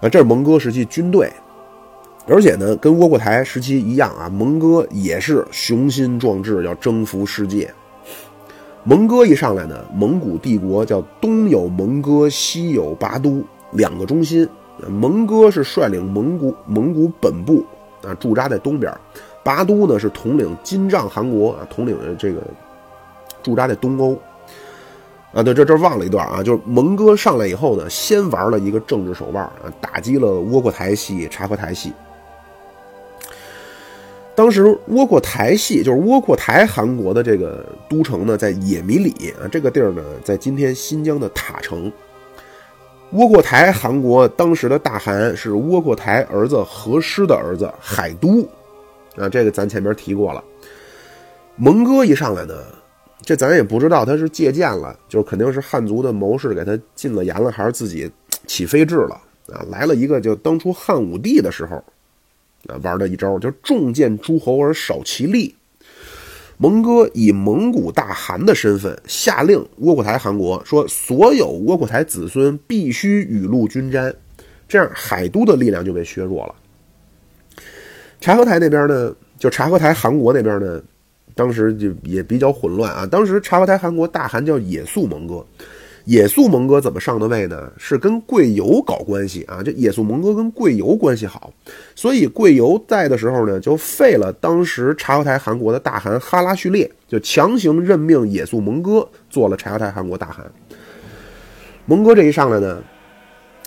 Speaker 1: 啊，这是蒙哥时期军队，而且呢，跟窝阔台时期一样啊，蒙哥也是雄心壮志要征服世界。蒙哥一上来呢，蒙古帝国叫东有蒙哥，西有拔都两个中心，蒙哥是率领蒙古蒙古本部啊驻扎在东边，拔都呢是统领金帐汗国啊统领这个驻扎在东欧。啊，对，这这忘了一段啊，就是蒙哥上来以后呢，先玩了一个政治手腕啊，打击了窝阔台系、察合台系。当时窝阔台系就是窝阔台汗国的这个都城呢，在野米里啊，这个地儿呢，在今天新疆的塔城。窝阔台汗国当时的大汗是窝阔台儿子和师的儿子海都，啊，这个咱前面提过了。蒙哥一上来呢，这咱也不知道他是借鉴了，就是肯定是汉族的谋士给他进了言了，还是自己起飞智了啊？来了一个就当初汉武帝的时候。啊，玩的一招就重建诸侯而少其力。蒙哥以蒙古大汗的身份下令窝阔台汗国说，所有窝阔台子孙必须雨露均沾，这样海都的力量就被削弱了。察合台那边呢，就察合台汗国那边呢，当时就也比较混乱啊。当时察合台汗国大汗叫野宿蒙哥。野宿蒙哥怎么上的位呢？是跟贵由搞关系啊！这野宿蒙哥跟贵由关系好，所以贵由在的时候呢，就废了当时察合台汗国的大汗哈拉旭烈，就强行任命野宿蒙哥做了察合台汗国大汗。蒙哥这一上来呢，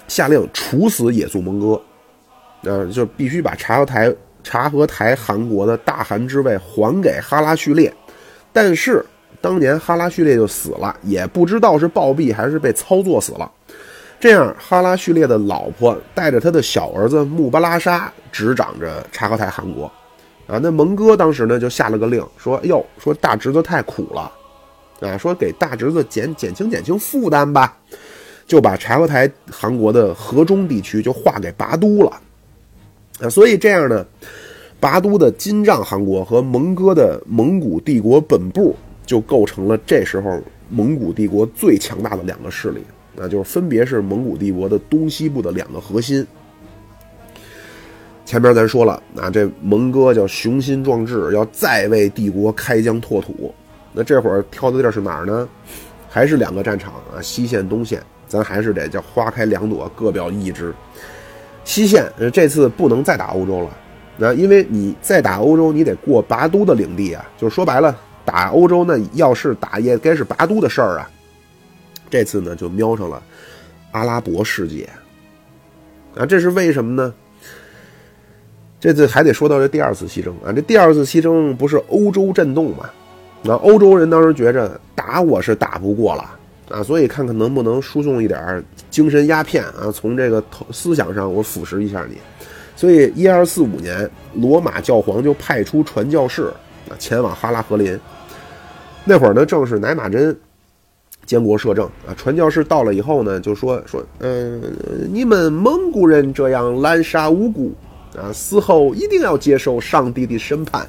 Speaker 1: 下令处死野宿蒙哥，呃，就必须把察合台察合台汗国的大汗之位还给哈拉旭烈，但是。当年哈拉旭烈就死了，也不知道是暴毙还是被操作死了。这样，哈拉旭烈的老婆带着他的小儿子木巴拉沙执掌着察合台汗国。啊，那蒙哥当时呢就下了个令，说：“哟，说大侄子太苦了，啊，说给大侄子减减轻减轻负担吧，就把察合台汗国的河中地区就划给拔都了。啊，所以这样呢，拔都的金帐汗国和蒙哥的蒙古帝国本部。”就构成了这时候蒙古帝国最强大的两个势力，那就是分别是蒙古帝国的东西部的两个核心。前面咱说了，啊，这蒙哥叫雄心壮志，要再为帝国开疆拓土。那这会儿挑的地儿是哪儿呢？还是两个战场啊，西线、东线。咱还是得叫花开两朵，各表一枝。西线这次不能再打欧洲了，那因为你再打欧洲，你得过拔都的领地啊，就是说白了。打欧洲那要是打也该是拔都的事儿啊，这次呢就瞄上了阿拉伯世界啊，这是为什么呢？这次还得说到这第二次西征啊，这第二次西征不是欧洲震动吗？那欧洲人当时觉着打我是打不过了啊，所以看看能不能输送一点精神鸦片啊，从这个头思想上我腐蚀一下你。所以一二四五年，罗马教皇就派出传教士啊前往哈拉和林。那会儿呢，正是乃玛真监国摄政啊。传教士到了以后呢，就说说，嗯，你们蒙古人这样滥杀无辜啊，死后一定要接受上帝的审判。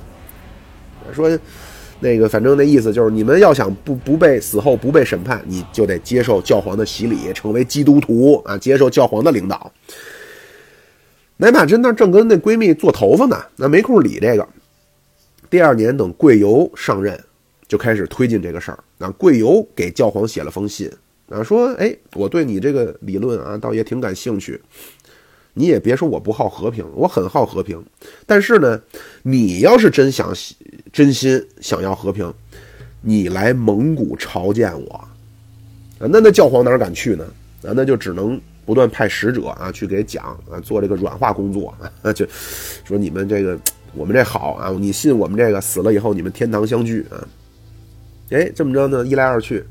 Speaker 1: 说，那个反正那意思就是，你们要想不不被死后不被审判，你就得接受教皇的洗礼，成为基督徒啊，接受教皇的领导。乃玛真那正跟那闺蜜做头发呢，那没空理这个。第二年等贵由上任。就开始推进这个事儿。那贵由给教皇写了封信，啊，说，哎，我对你这个理论啊，倒也挺感兴趣。你也别说我不好和平，我很好和平。但是呢，你要是真想真心想要和平，你来蒙古朝见我，啊，那那教皇哪敢去呢？啊，那就只能不断派使者啊去给讲啊，做这个软化工作啊，就说你们这个我们这好啊，你信我们这个，死了以后你们天堂相聚啊。哎，这么着呢，一来二去，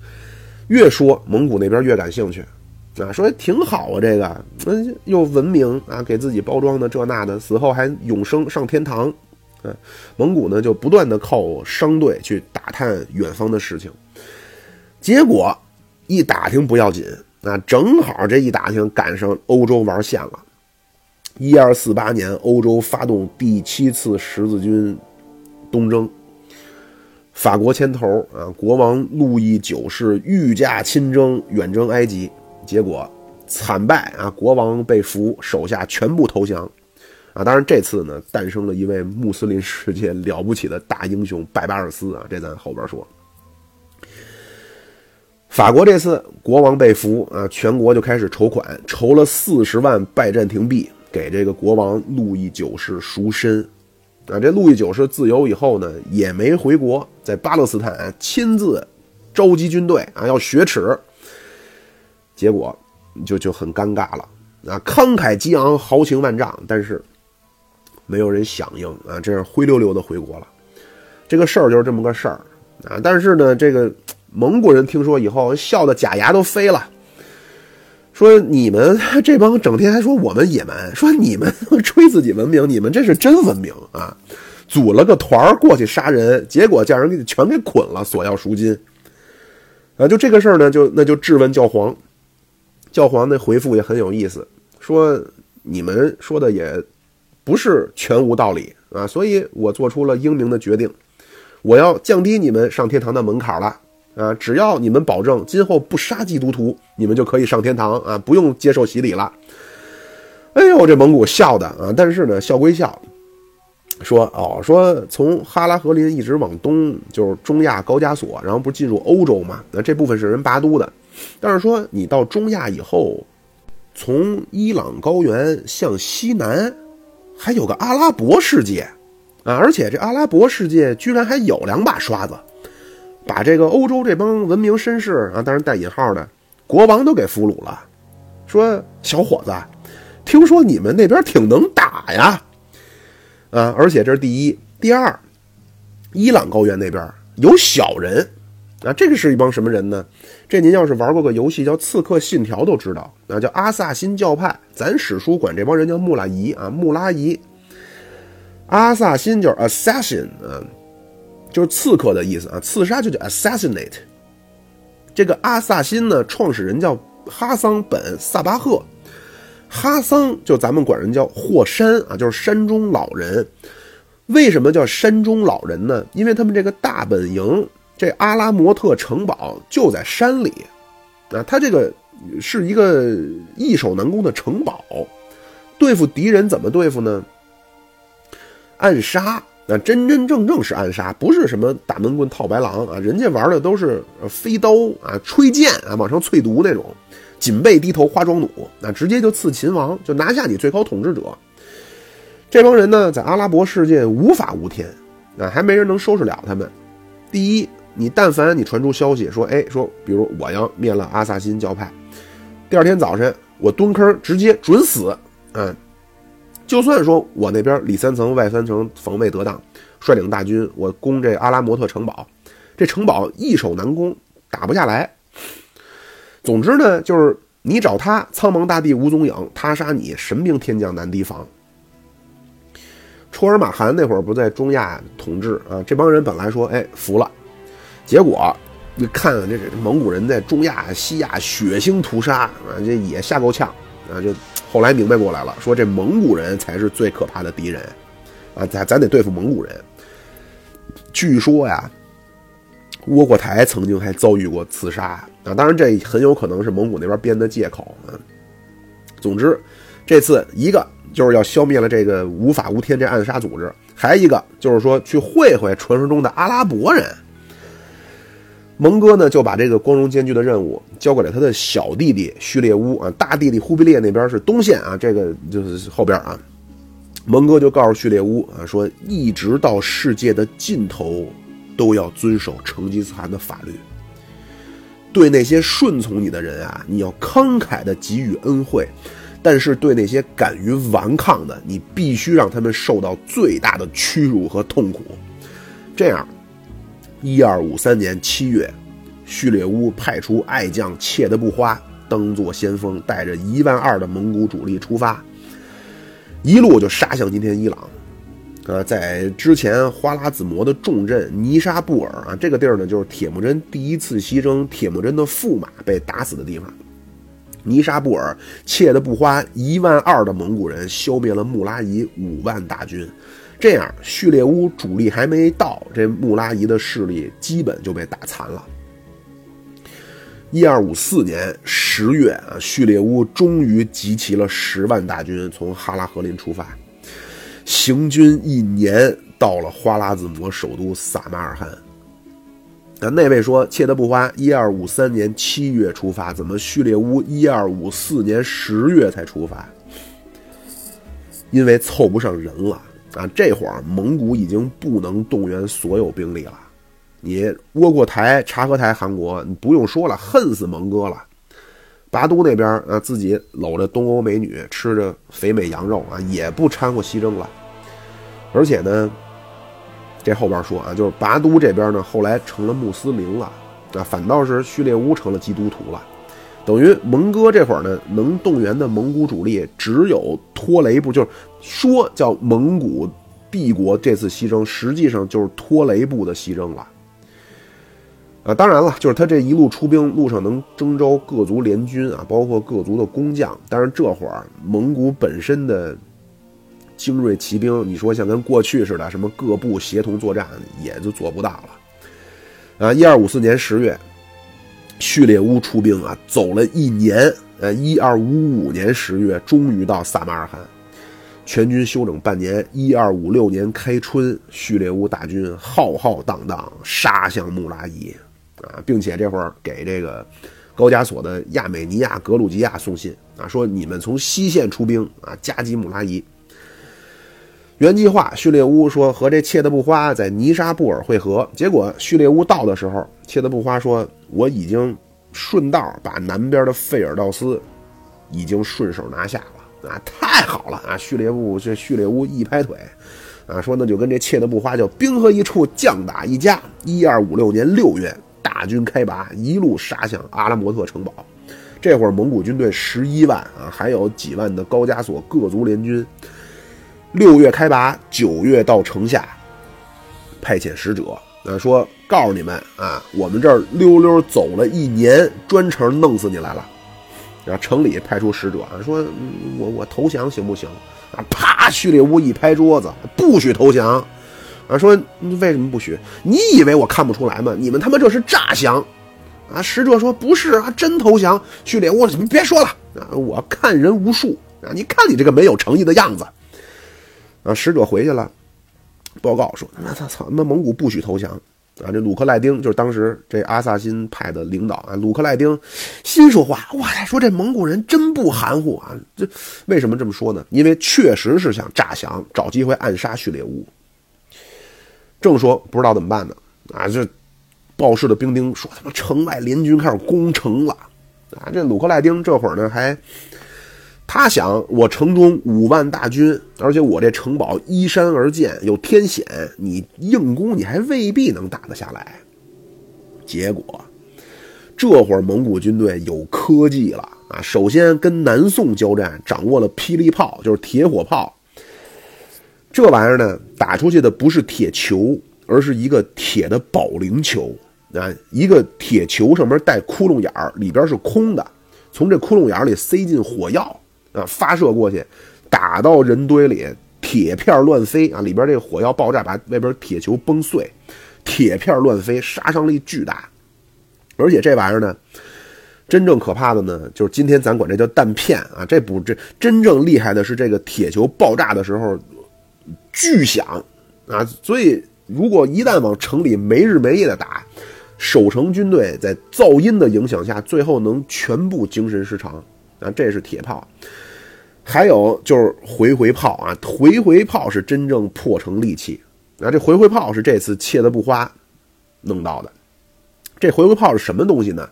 Speaker 1: 越说蒙古那边越感兴趣，啊，说挺好啊，这个，嗯，又文明啊，给自己包装的这那的，死后还永生上天堂，啊，蒙古呢就不断的靠商队去打探远方的事情，结果一打听不要紧，啊，正好这一打听赶上欧洲玩线了，一二四八年，欧洲发动第七次十字军东征。法国牵头啊，国王路易九世御驾亲征远征埃及，结果惨败啊，国王被俘，手下全部投降啊。当然这次呢，诞生了一位穆斯林世界了不起的大英雄拜巴尔斯啊，这咱后边说。法国这次国王被俘啊，全国就开始筹款，筹了四十万拜占庭币给这个国王路易九世赎身。啊，这路易九世自由以后呢，也没回国，在巴勒斯坦亲自召集军队啊，要雪耻。结果就就很尴尬了啊！慷慨激昂，豪情万丈，但是没有人响应啊，这样灰溜溜的回国了。这个事儿就是这么个事儿啊！但是呢，这个蒙古人听说以后，笑的假牙都飞了，说你们这帮整天还说我们野蛮，说你们 吹自己文明，你们这是真文明啊！组了个团儿过去杀人，结果叫人给全给捆了，索要赎金。啊，就这个事儿呢，就那就质问教皇，教皇那回复也很有意思，说你们说的也不是全无道理啊，所以我做出了英明的决定，我要降低你们上天堂的门槛了啊，只要你们保证今后不杀基督徒，你们就可以上天堂啊，不用接受洗礼了。哎呦，这蒙古笑的啊，但是呢，笑归笑。说哦，说从哈拉和林一直往东就是中亚高加索，然后不是进入欧洲嘛？那这部分是人巴都的。但是说你到中亚以后，从伊朗高原向西南，还有个阿拉伯世界啊！而且这阿拉伯世界居然还有两把刷子，把这个欧洲这帮文明绅士啊，当然带引号的国王都给俘虏了。说小伙子，听说你们那边挺能打呀？啊，而且这是第一，第二，伊朗高原那边有小人，啊，这个是一帮什么人呢？这您要是玩过个游戏叫《刺客信条》都知道，啊，叫阿萨辛教派，咱史书管这帮人叫穆拉伊啊，穆拉伊。阿萨辛就是 assassin，啊，就是刺客的意思啊，刺杀就叫 assassinate。这个阿萨辛呢，创始人叫哈桑本萨巴赫。哈桑就咱们管人叫霍山啊，就是山中老人。为什么叫山中老人呢？因为他们这个大本营，这阿拉摩特城堡就在山里啊。他这个是一个易守难攻的城堡，对付敌人怎么对付呢？暗杀，那真真正正是暗杀，不是什么打闷棍套白狼啊。人家玩的都是飞刀啊、吹剑啊，往上淬毒那种。锦背低头花庄弩，那直接就刺秦王，就拿下你最高统治者。这帮人呢，在阿拉伯世界无法无天，啊，还没人能收拾了他们。第一，你但凡你传出消息说，哎，说比如我要灭了阿萨辛教派，第二天早晨我蹲坑直接准死，嗯，就算说我那边里三层外三层防卫得当，率领大军我攻这阿拉摩特城堡，这城堡易守难攻，打不下来。总之呢，就是你找他，苍茫大地无踪影；他杀你，神兵天降难提防。出尔马汗那会儿不在中亚统治啊，这帮人本来说，哎，服了，结果你看这这蒙古人在中亚、西亚血腥屠杀啊，这也吓够呛啊，就后来明白过来了，说这蒙古人才是最可怕的敌人啊，咱咱得对付蒙古人。据说呀。窝阔台曾经还遭遇过刺杀啊，当然这很有可能是蒙古那边编的借口啊。总之，这次一个就是要消灭了这个无法无天这暗杀组织，还一个就是说去会会传说中的阿拉伯人。蒙哥呢就把这个光荣艰巨的任务交给了他的小弟弟序列乌啊，大弟弟忽必烈那边是东线啊，这个就是后边啊。蒙哥就告诉序列乌啊，说一直到世界的尽头。都要遵守成吉思汗的法律。对那些顺从你的人啊，你要慷慨的给予恩惠；但是对那些敢于顽抗的，你必须让他们受到最大的屈辱和痛苦。这样，一二五三年七月，序列乌派出爱将切德布花当做先锋，带着一万二的蒙古主力出发，一路就杀向今天伊朗。呃，在之前花剌子模的重镇尼沙布尔啊，这个地儿呢，就是铁木真第一次西征，铁木真的驸马被打死的地方。尼沙布尔切的不花一万二的蒙古人，消灭了穆拉伊五万大军。这样，序列乌主力还没到，这穆拉伊的势力基本就被打残了。一二五四年十月啊，序列乌终于集齐了十万大军，从哈拉和林出发。行军一年，到了花剌子模首都撒马尔罕。那那位说，切德布花一二五三年七月出发，怎么序列乌一二五四年十月才出发？因为凑不上人了啊！这会儿蒙古已经不能动员所有兵力了你窝阔台、察合台汗国，你不用说了，恨死蒙哥了。拔都那边啊，自己搂着东欧美女，吃着肥美羊肉啊，也不掺和西征了。而且呢，这后边说啊，就是拔都这边呢，后来成了穆斯林了啊，反倒是序列乌成了基督徒了。等于蒙哥这会儿呢，能动员的蒙古主力只有拖雷部，就是说叫蒙古帝国这次西征，实际上就是拖雷部的西征了。啊，当然了，就是他这一路出兵，路上能征召各族联军啊，包括各族的工匠。但是这会儿蒙古本身的精锐骑兵，你说像跟过去似的，什么各部协同作战，也就做不到了。啊，一二五四年十月，序列乌出兵啊，走了一年。呃，一二五五年十月，终于到撒马尔罕，全军休整半年。一二五六年开春，序列乌大军浩浩荡荡杀向木拉伊。啊，并且这会儿给这个高加索的亚美尼亚、格鲁吉亚送信啊，说你们从西线出兵啊，夹击穆拉伊。原计划，序列乌说和这切德布花在尼沙布尔会合，结果序列乌到的时候，切德布花说我已经顺道把南边的费尔道斯已经顺手拿下了啊，太好了啊！序列乌这序列乌一拍腿啊，说那就跟这切德布花叫兵合一处，将打一家。一二五六年六月。大军开拔，一路杀向阿拉摩特城堡。这会儿蒙古军队十一万啊，还有几万的高加索各族联军。六月开拔，九月到城下，派遣使者啊，说告诉你们啊，我们这儿溜溜走了一年，专程弄死你来了。然后城里派出使者啊，说我我投降行不行？啊，啪！序列乌一拍桌子，不许投降。啊，说为什么不许？你以为我看不出来吗？你们他妈这是诈降！啊，使者说不是啊，真投降。序列，我别说了啊，我看人无数啊，你看你这个没有诚意的样子。啊，使者回去了，报告说，那他操，那蒙古不许投降啊！这鲁克赖丁就是当时这阿萨辛派的领导啊，鲁克赖丁心说话，哇，说这蒙古人真不含糊啊！这为什么这么说呢？因为确实是想诈降，找机会暗杀序列乌。正说不知道怎么办呢，啊，这报事的兵丁说他妈城外联军开始攻城了，啊，这鲁克赖丁这会儿呢还，他想我城中五万大军，而且我这城堡依山而建，有天险，你硬攻你还未必能打得下来。结果这会儿蒙古军队有科技了啊，首先跟南宋交战，掌握了霹雳炮，就是铁火炮。这玩意儿呢，打出去的不是铁球，而是一个铁的保龄球啊！一个铁球上面带窟窿眼儿，里边是空的，从这窟窿眼里塞进火药啊，发射过去，打到人堆里，铁片乱飞啊！里边这个火药爆炸，把外边铁球崩碎，铁片乱飞，杀伤力巨大。而且这玩意儿呢，真正可怕的呢，就是今天咱管这叫弹片啊，这不这真正厉害的是这个铁球爆炸的时候。巨响啊！所以，如果一旦往城里没日没夜的打，守城军队在噪音的影响下，最后能全部精神失常啊！这是铁炮，还有就是回回炮啊！回回炮是真正破城利器啊！这回回炮是这次切的不花弄到的。这回回炮是什么东西呢？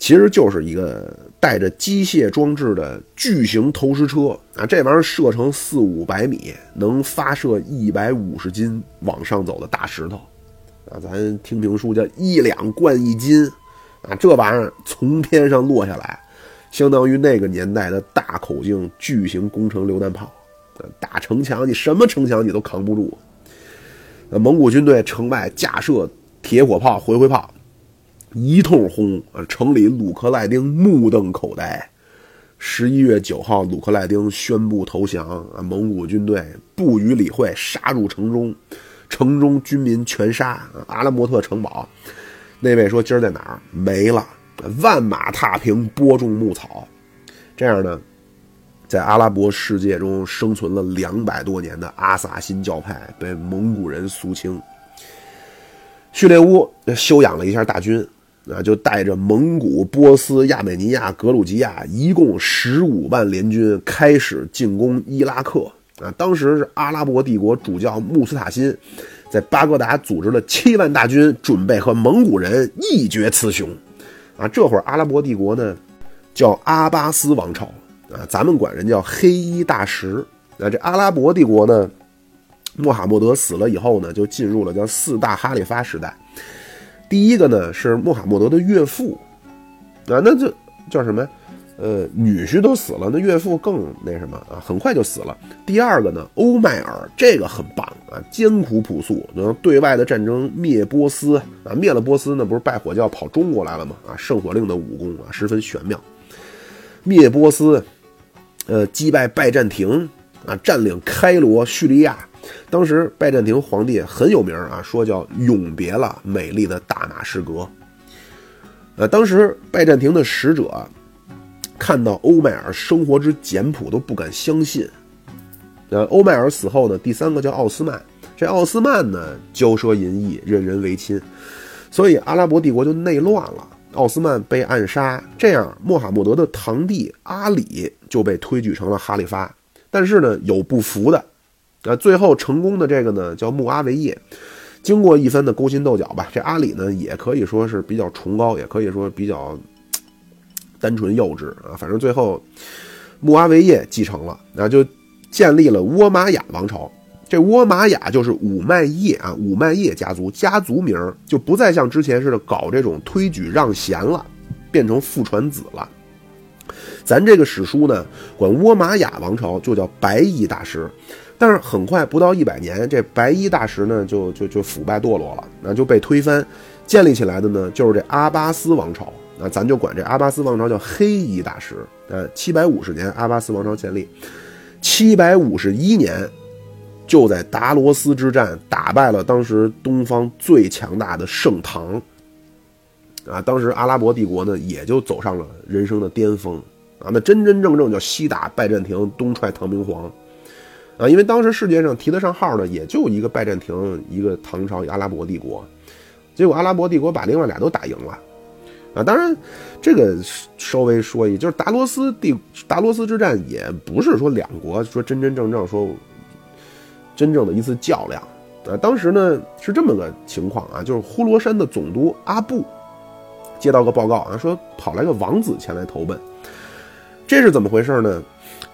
Speaker 1: 其实就是一个带着机械装置的巨型投石车啊，这玩意儿射程四五百米，能发射一百五十斤往上走的大石头，啊，咱听评书叫一两贯一斤，啊，这玩意儿从天上落下来，相当于那个年代的大口径巨型工程榴弹炮，打城墙你什么城墙你都扛不住，呃，蒙古军队城外架设铁火炮、回回炮。一通轰啊！城里鲁克赖丁目瞪口呆。十一月九号，鲁克赖丁宣布投降啊！蒙古军队不予理会，杀入城中，城中军民全杀。阿拉莫特城堡，那位说今儿在哪儿？没了，万马踏平，播种牧草。这样呢，在阿拉伯世界中生存了两百多年的阿萨辛教派被蒙古人肃清。叙列乌休养了一下大军。啊，就带着蒙古、波斯、亚美尼亚、格鲁吉亚，一共十五万联军开始进攻伊拉克。啊，当时是阿拉伯帝国主教穆斯塔辛在巴格达组织了七万大军，准备和蒙古人一决雌雄。啊，这会儿阿拉伯帝国呢，叫阿巴斯王朝啊，咱们管人叫黑衣大食。那这阿拉伯帝国呢，穆罕默德死了以后呢，就进入了叫四大哈里发时代。第一个呢是穆罕默德的岳父，啊，那就叫什么呀？呃，女婿都死了，那岳父更那什么啊？很快就死了。第二个呢，欧迈尔，这个很棒啊，艰苦朴素，能对外的战争灭波斯啊，灭了波斯那，不是拜火教跑中国来了吗？啊，圣火令的武功啊，十分玄妙。灭波斯，呃，击败拜占庭啊，占领开罗、叙利亚。当时拜占庭皇帝很有名啊，说叫永别了美丽的大马士革。呃，当时拜占庭的使者。看到欧麦尔生活之简朴都不敢相信。呃，欧麦尔死后呢，第三个叫奥斯曼。这奥斯曼呢，骄奢淫逸，任人唯亲，所以阿拉伯帝国就内乱了。奥斯曼被暗杀，这样穆罕默德的堂弟阿里就被推举成了哈里发。但是呢，有不服的。呃，最后成功的这个呢，叫穆阿维叶。经过一番的勾心斗角吧，这阿里呢，也可以说是比较崇高，也可以说比较。单纯幼稚啊，反正最后，穆阿维叶继承了，那就建立了倭玛雅王朝。这倭玛雅就是五麦叶啊，五麦叶家族，家族名就不再像之前似的搞这种推举让贤了，变成父传子了。咱这个史书呢，管倭玛雅王朝就叫白衣大食，但是很快不到一百年，这白衣大食呢就就就腐败堕落了，那就被推翻，建立起来的呢就是这阿巴斯王朝。那咱就管这阿巴斯王朝叫黑衣大师。呃，七百五十年阿巴斯王朝建立，七百五十一年就在达罗斯之战打败了当时东方最强大的盛唐。啊，当时阿拉伯帝国呢也就走上了人生的巅峰。啊，那真真正正叫西打拜占庭，东踹唐明皇。啊，因为当时世界上提得上号的也就一个拜占庭，一个唐朝，阿拉伯帝国。结果阿拉伯帝国把另外俩都打赢了。啊，当然，这个稍微说一，就是达罗斯帝达罗斯之战也不是说两国说真真正正说真正的一次较量啊。当时呢是这么个情况啊，就是呼罗珊的总督阿布接到个报告啊，说跑来个王子前来投奔，这是怎么回事呢？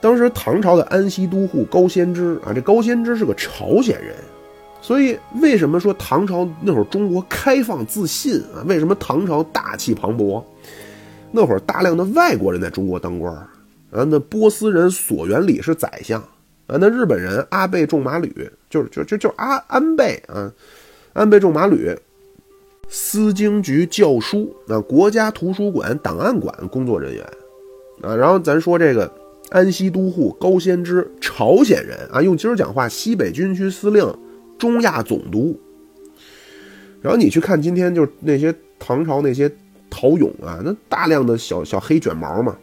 Speaker 1: 当时唐朝的安西都护高仙芝啊，这高仙芝是个朝鲜人。所以，为什么说唐朝那会儿中国开放自信啊？为什么唐朝大气磅礴？那会儿大量的外国人在中国当官儿啊，那波斯人索元礼是宰相啊，那日本人阿倍仲麻吕就是就就就阿安倍啊，安倍仲麻吕，司经局教书啊，国家图书馆档案馆工作人员啊，然后咱说这个安西都护高仙芝，朝鲜人啊，用今儿讲话，西北军区司令。中亚总督，然后你去看今天就是那些唐朝那些陶俑啊，那大量的小小黑卷毛嘛，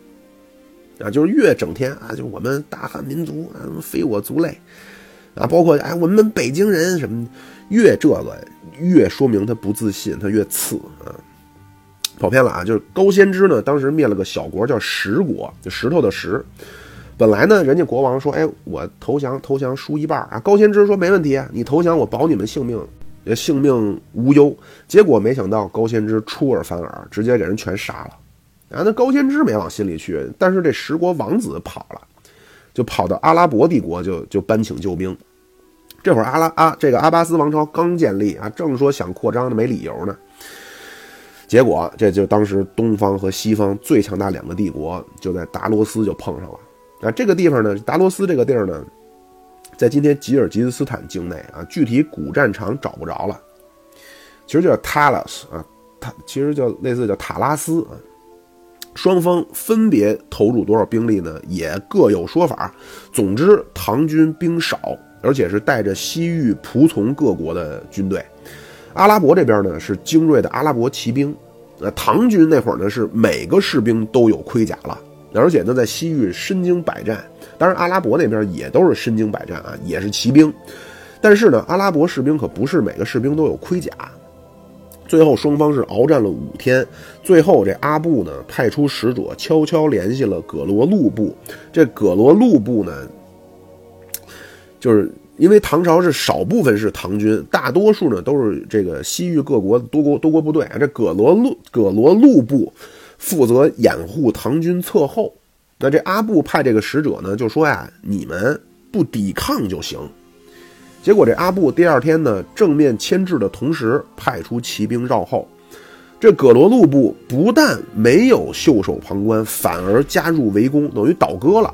Speaker 1: 啊，就是越整天啊，就我们大汉民族啊，非我族类。啊，包括哎我们北京人什么，越这个越说明他不自信，他越次啊，跑偏了啊，就是高仙芝呢，当时灭了个小国叫石国，就石头的石。本来呢，人家国王说：“哎，我投降，投降输一半啊。”高仙芝说：“没问题，你投降，我保你们性命，性命无忧。”结果没想到高仙芝出尔反尔，直接给人全杀了。啊，那高仙芝没往心里去，但是这十国王子跑了，就跑到阿拉伯帝国，就就搬请救兵。这会儿阿拉阿这个阿巴斯王朝刚建立啊，正说想扩张的没理由呢。结果这就当时东方和西方最强大两个帝国就在达罗斯就碰上了。啊，这个地方呢，达罗斯这个地儿呢，在今天吉尔吉斯斯坦境内啊，具体古战场找不着了，其实叫塔拉斯啊，塔其实叫类似叫塔拉斯啊。双方分别投入多少兵力呢？也各有说法。总之，唐军兵少，而且是带着西域仆从各国的军队。阿拉伯这边呢是精锐的阿拉伯骑兵，呃，唐军那会儿呢是每个士兵都有盔甲了。而且呢，在西域身经百战，当然阿拉伯那边也都是身经百战啊，也是骑兵。但是呢，阿拉伯士兵可不是每个士兵都有盔甲。最后双方是鏖战了五天，最后这阿布呢派出使者悄悄联系了葛罗路部。这葛罗路部呢，就是因为唐朝是少部分是唐军，大多数呢都是这个西域各国多国多国部队啊。这葛罗路葛罗路部负责掩护唐军侧后。那这阿布派这个使者呢，就说呀：“你们不抵抗就行。”结果这阿布第二天呢，正面牵制的同时，派出骑兵绕后。这葛罗路部不但没有袖手旁观，反而加入围攻，等于倒戈了。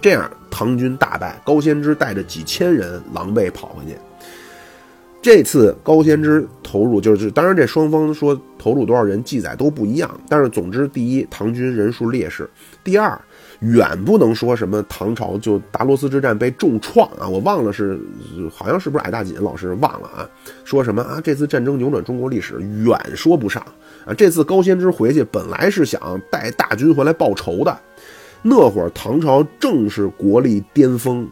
Speaker 1: 这样，唐军大败，高仙芝带着几千人狼狈跑回去。这次高仙芝投入，就是当然这双方说投入多少人，记载都不一样。但是总之，第一，唐军人数劣势；第二。远不能说什么唐朝就达罗斯之战被重创啊！我忘了是好像是不是矮大紧老师忘了啊？说什么啊？这次战争扭转中国历史，远说不上啊！这次高仙芝回去本来是想带大军回来报仇的，那会儿唐朝正是国力巅峰，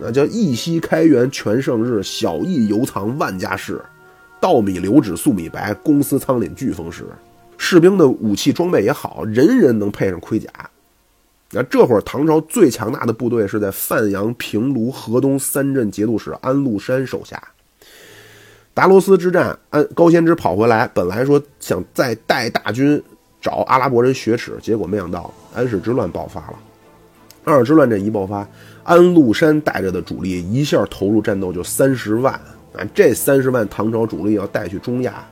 Speaker 1: 那叫一夕开元全盛日，小邑犹藏万家室，稻米流脂粟米白，公司仓廪俱丰实，士兵的武器装备也好，人人能配上盔甲。那这会儿，唐朝最强大的部队是在范阳、平卢、河东三镇节度使安禄山手下。达罗斯之战，安高仙芝跑回来，本来说想再带大军找阿拉伯人雪耻，结果没想到安史之乱爆发了。安史之乱这一爆发，安禄山带着的主力一下投入战斗就三十万啊！这三十万唐朝主力要带去中亚。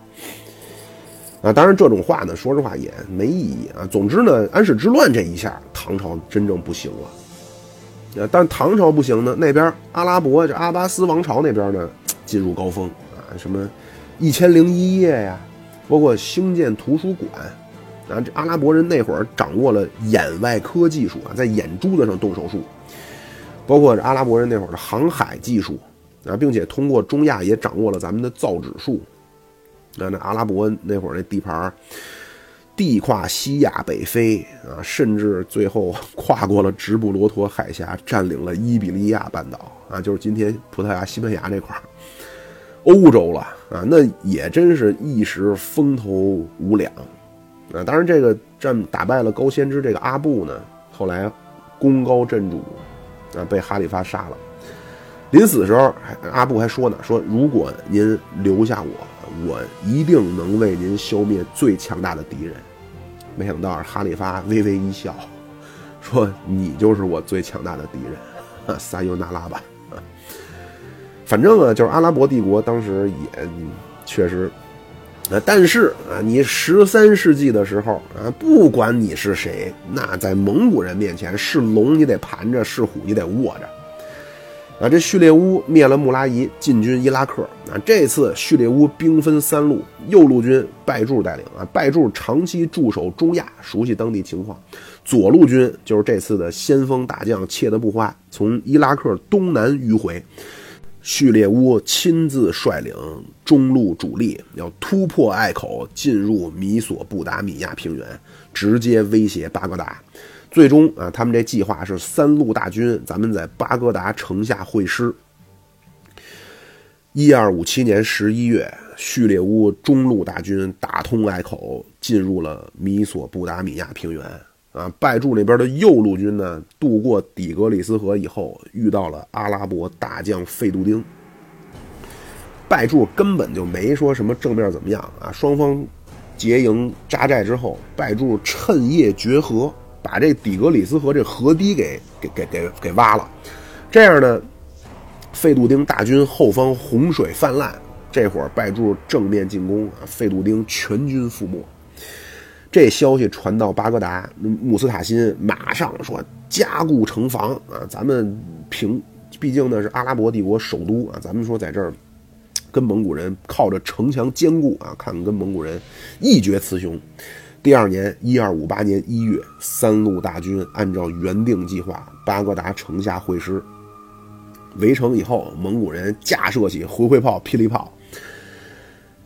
Speaker 1: 啊，当然这种话呢，说实话也没意义啊。总之呢，安史之乱这一下，唐朝真正不行了。啊，但唐朝不行呢，那边阿拉伯这阿巴斯王朝那边呢，进入高峰啊，什么一千零一夜呀，包括兴建图书馆啊，这阿拉伯人那会儿掌握了眼外科技术啊，在眼珠子上动手术，包括阿拉伯人那会儿的航海技术啊，并且通过中亚也掌握了咱们的造纸术。那那阿拉伯那会儿那地盘，地跨西亚北非啊，甚至最后跨过了直布罗陀海峡，占领了伊比利亚半岛啊，就是今天葡萄牙、西班牙这块儿，欧洲了啊，那也真是一时风头无两啊。当然，这个战打败了高仙芝这个阿布呢，后来功高震主啊，被哈里发杀了。临死的时候，阿布还说呢，说如果您留下我。我一定能为您消灭最强大的敌人。没想到哈里发微微一笑，说：“你就是我最强大的敌人，撒尤那拉吧。”反正啊，就是阿拉伯帝国当时也确实，啊，但是啊，你十三世纪的时候啊，不管你是谁，那在蒙古人面前是龙你得盘着，是虎你得卧着。啊，这序列乌灭了穆拉伊，进军伊拉克。啊，这次序列乌兵分三路，右路军拜柱带领啊，拜柱长期驻守中亚，熟悉当地情况。左路军就是这次的先锋大将切德布花，从伊拉克东南迂回。序列乌亲自率领中路主力，要突破隘口，进入米索布达米亚平原，直接威胁巴格达。最终啊，他们这计划是三路大军，咱们在巴格达城下会师。一二五七年十一月，序列乌中路大军打通隘口，进入了米索布达米亚平原。啊，拜柱那边的右路军呢，渡过底格里斯河以后，遇到了阿拉伯大将费杜丁。拜柱根本就没说什么正面怎么样啊，双方结营扎寨之后，拜柱趁夜绝河。把这底格里斯河这河堤给给给给给挖了，这样呢，费杜丁大军后方洪水泛滥，这会儿拜柱正面进攻啊，费杜丁全军覆没。这消息传到巴格达，穆斯塔辛马上说加固城防啊，咱们平，毕竟呢是阿拉伯帝国首都啊，咱们说在这儿跟蒙古人靠着城墙坚固啊，看跟蒙古人一决雌雄。第二年，一二五八年一月，三路大军按照原定计划，巴格达城下会师。围城以后，蒙古人架设起回回炮、霹雳炮。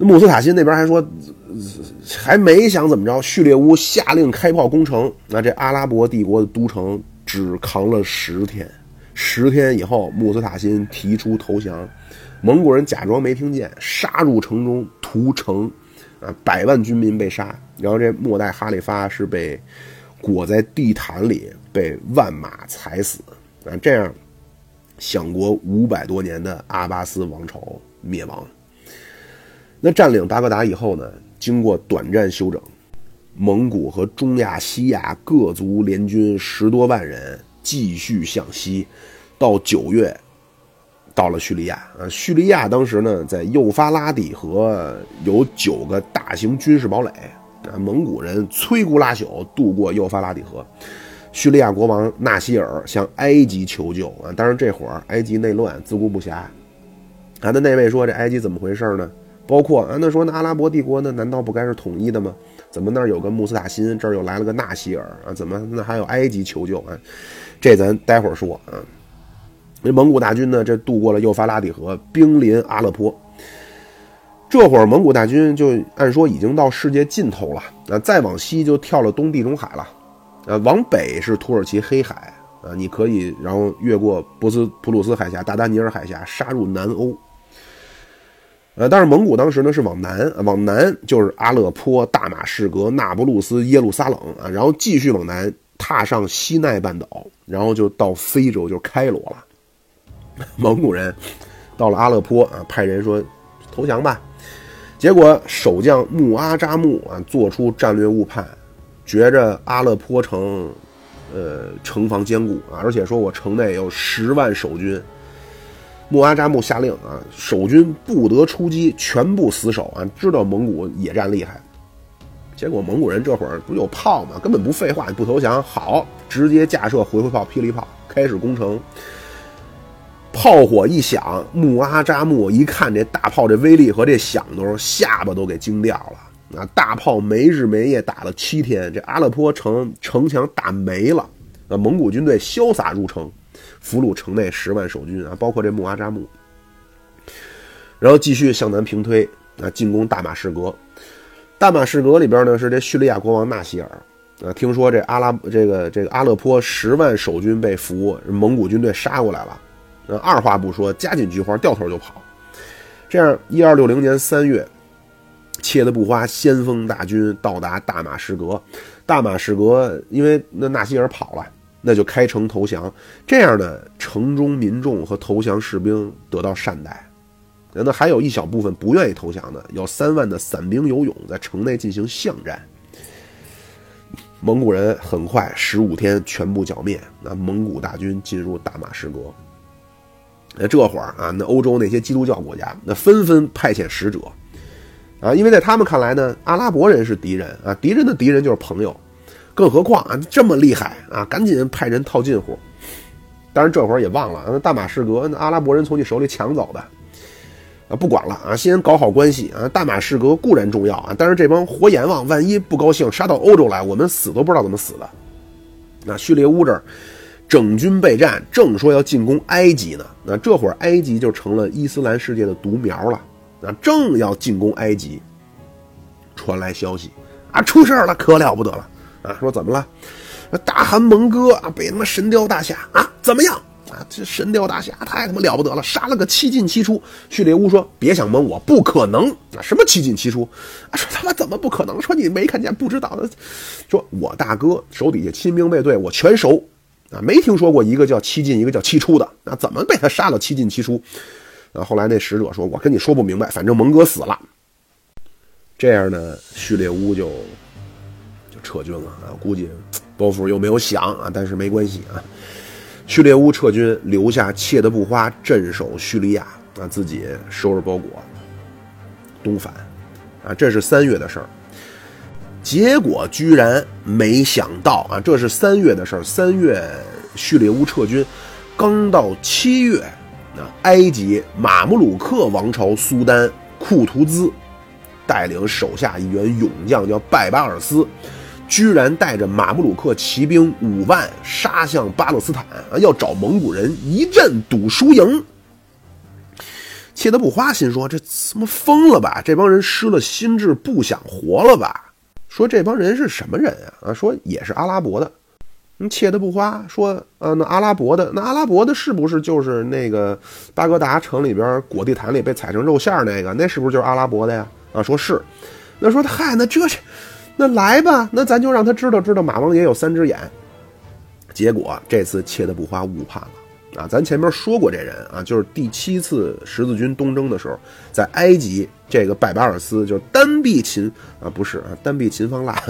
Speaker 1: 那穆斯塔辛那边还说，还没想怎么着，序列乌下令开炮攻城。那这阿拉伯帝国的都城只扛了十天。十天以后，穆斯塔辛提出投降，蒙古人假装没听见，杀入城中屠城。啊，百万军民被杀，然后这末代哈里发是被裹在地毯里，被万马踩死。啊，这样享国五百多年的阿巴斯王朝灭亡。那占领巴格达以后呢，经过短暂休整，蒙古和中亚、西亚各族联军十多万人继续向西，到九月。到了叙利亚啊，叙利亚当时呢，在幼发拉底河有九个大型军事堡垒啊，蒙古人摧枯拉朽渡过幼发拉底河。叙利亚国王纳西尔向埃及求救啊，当然这会儿埃及内乱，自顾不暇。啊，那那位说这埃及怎么回事呢？包括啊，那说那阿拉伯帝国呢，难道不该是统一的吗？怎么那儿有个穆斯塔辛，这儿又来了个纳西尔啊？怎么那还有埃及求救啊？这咱待会儿说啊。这蒙古大军呢，这渡过了幼发拉底河，兵临阿勒颇。这会儿蒙古大军就按说已经到世界尽头了，啊，再往西就跳了东地中海了，啊，往北是土耳其黑海，啊，你可以然后越过博斯普鲁斯海峡、达达尼尔海峡，杀入南欧。呃，但是蒙古当时呢是往南，往南就是阿勒颇、大马士革、那不勒斯、耶路撒冷啊，然后继续往南，踏上西奈半岛，然后就到非洲，就开罗了。蒙古人到了阿勒颇啊，派人说投降吧。结果守将穆阿扎木啊做出战略误判，觉着阿勒颇城，呃城防坚固啊，而且说我城内有十万守军。穆阿扎木下令啊，守军不得出击，全部死守啊，知道蒙古野战厉害。结果蒙古人这会儿不有炮吗？根本不废话，不投降，好，直接架设回回炮、霹雳炮，开始攻城。炮火一响，穆阿扎木一看这大炮这威力和这响动，下巴都给惊掉了。啊，大炮没日没夜打了七天，这阿勒颇城城墙打没了。啊，蒙古军队潇洒入城，俘虏城内十万守军啊，包括这穆阿扎木。然后继续向南平推，啊，进攻大马士革。大马士革里边呢是这叙利亚国王纳西尔。啊，听说这阿拉这个这个阿勒颇十万守军被俘，蒙古军队杀过来了。二话不说，加紧菊花，掉头就跑。这样，一二六零年三月，切的布花先锋大军到达大马士革。大马士革因为那纳西尔跑了，那就开城投降。这样呢，城中民众和投降士兵得到善待。那还有一小部分不愿意投降的，有三万的散兵游勇在城内进行巷战。蒙古人很快十五天全部剿灭。那蒙古大军进入大马士革。那这会儿啊，那欧洲那些基督教国家那纷纷派遣使者，啊，因为在他们看来呢，阿拉伯人是敌人啊，敌人的敌人就是朋友，更何况啊这么厉害啊，赶紧派人套近乎。当然这会儿也忘了，那大马士革那阿拉伯人从你手里抢走的，啊，不管了啊，先搞好关系啊。大马士革固然重要啊，但是这帮活阎王万一不高兴杀到欧洲来，我们死都不知道怎么死的。那叙利乌这儿。整军备战，正说要进攻埃及呢。那这会儿埃及就成了伊斯兰世界的独苗了。那正要进攻埃及，传来消息啊，出事了，可了不得了啊！说怎么了？大汗蒙哥啊，被他妈神雕大侠啊，怎么样啊？这神雕大侠太他妈了不得了，杀了个七进七出。叙列乌说：“别想蒙我，不可能啊！什么七进七出？啊？说他妈怎么不可能？说你没看见，不知道的。说我大哥手底下亲兵卫队，我全熟。”啊，没听说过一个叫七进，一个叫七出的。那怎么被他杀了七进七出？啊，后来那使者说：“我跟你说不明白，反正蒙哥死了。”这样呢，序列乌就撤军了啊。估计伯父又没有想啊，但是没关系啊。序列乌撤军，留下切德布花镇守叙利亚啊，自己收拾包裹东返啊。这是三月的事儿。结果居然没想到啊！这是三月的事儿。三月叙利乌撤军，刚到七月，啊，埃及马穆鲁克王朝苏丹库图兹带领手下一员勇将叫拜巴尔斯，居然带着马穆鲁克骑兵五万杀向巴勒斯坦啊！要找蒙古人一阵赌输赢。切德布花心说：“这他妈疯了吧？这帮人失了心智，不想活了吧？”说这帮人是什么人呀？啊，说也是阿拉伯的。切的不花说，啊，那阿拉伯的，那阿拉伯的是不是就是那个巴格达城里边果地毯里被踩成肉馅那个？那是不是就是阿拉伯的呀？啊，说是。那说嗨，那这是，那来吧，那咱就让他知道知道马王爷有三只眼。结果这次切的不花误判了啊，咱前面说过这人啊，就是第七次十字军东征的时候，在埃及这个拜巴尔斯就是单臂擒啊，不是啊，单臂擒方腊，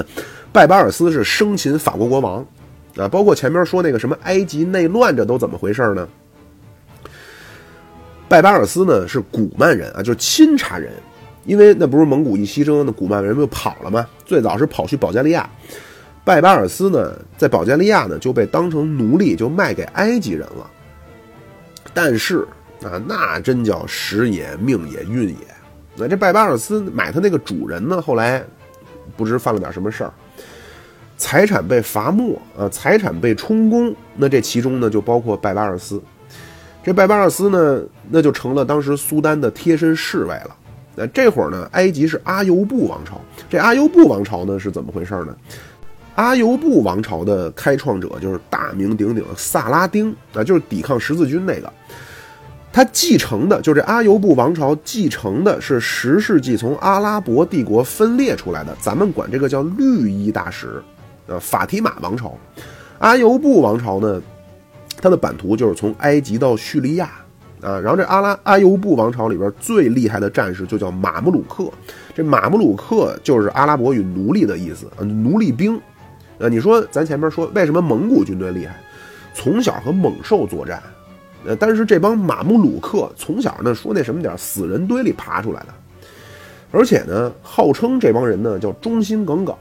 Speaker 1: 拜巴尔斯是生擒法国国王啊，包括前面说那个什么埃及内乱，这都怎么回事呢？拜巴尔斯呢是古曼人啊，就是钦察人，因为那不是蒙古一西征，那古曼人不就跑了吗？最早是跑去保加利亚。拜巴尔斯呢，在保加利亚呢就被当成奴隶，就卖给埃及人了。但是啊，那真叫时也命也运也。那这拜巴尔斯买他那个主人呢，后来不知犯了点什么事儿，财产被罚没啊，财产被充公。那这其中呢，就包括拜巴尔斯。这拜巴尔斯呢，那就成了当时苏丹的贴身侍卫了。那这会儿呢，埃及是阿尤布王朝。这阿尤布王朝呢，是怎么回事呢？阿尤布王朝的开创者就是大名鼎鼎的萨拉丁啊，就是抵抗十字军那个。他继承的就这阿尤布王朝继承的是十世纪从阿拉伯帝国分裂出来的，咱们管这个叫绿衣大使，呃，法提玛王朝。阿尤布王朝呢，它的版图就是从埃及到叙利亚啊。然后这阿拉阿尤布王朝里边最厉害的战士就叫马穆鲁克，这马穆鲁克就是阿拉伯语奴隶的意思，奴隶兵。呃，你说咱前面说为什么蒙古军队厉害？从小和猛兽作战，呃，但是这帮马穆鲁克从小呢说那什么点死人堆里爬出来的，而且呢号称这帮人呢叫忠心耿耿。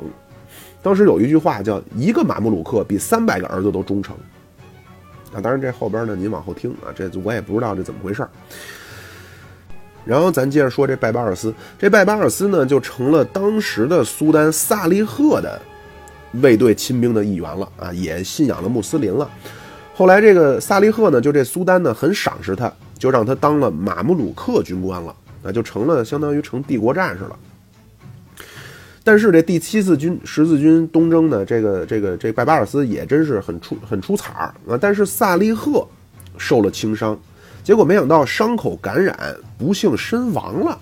Speaker 1: 当时有一句话叫一个马穆鲁克比三百个儿子都忠诚。啊，当然这后边呢您往后听啊，这我也不知道这怎么回事然后咱接着说这拜巴尔斯，这拜巴尔斯呢就成了当时的苏丹萨利赫的。卫队亲兵的一员了啊，也信仰了穆斯林了。后来这个萨利赫呢，就这苏丹呢很赏识他，就让他当了马穆鲁克军官了，那就成了相当于成帝国战士了。但是这第七次军十字军东征呢，这个这个这拜巴尔斯也真是很出很出彩儿啊。但是萨利赫受了轻伤，结果没想到伤口感染，不幸身亡了，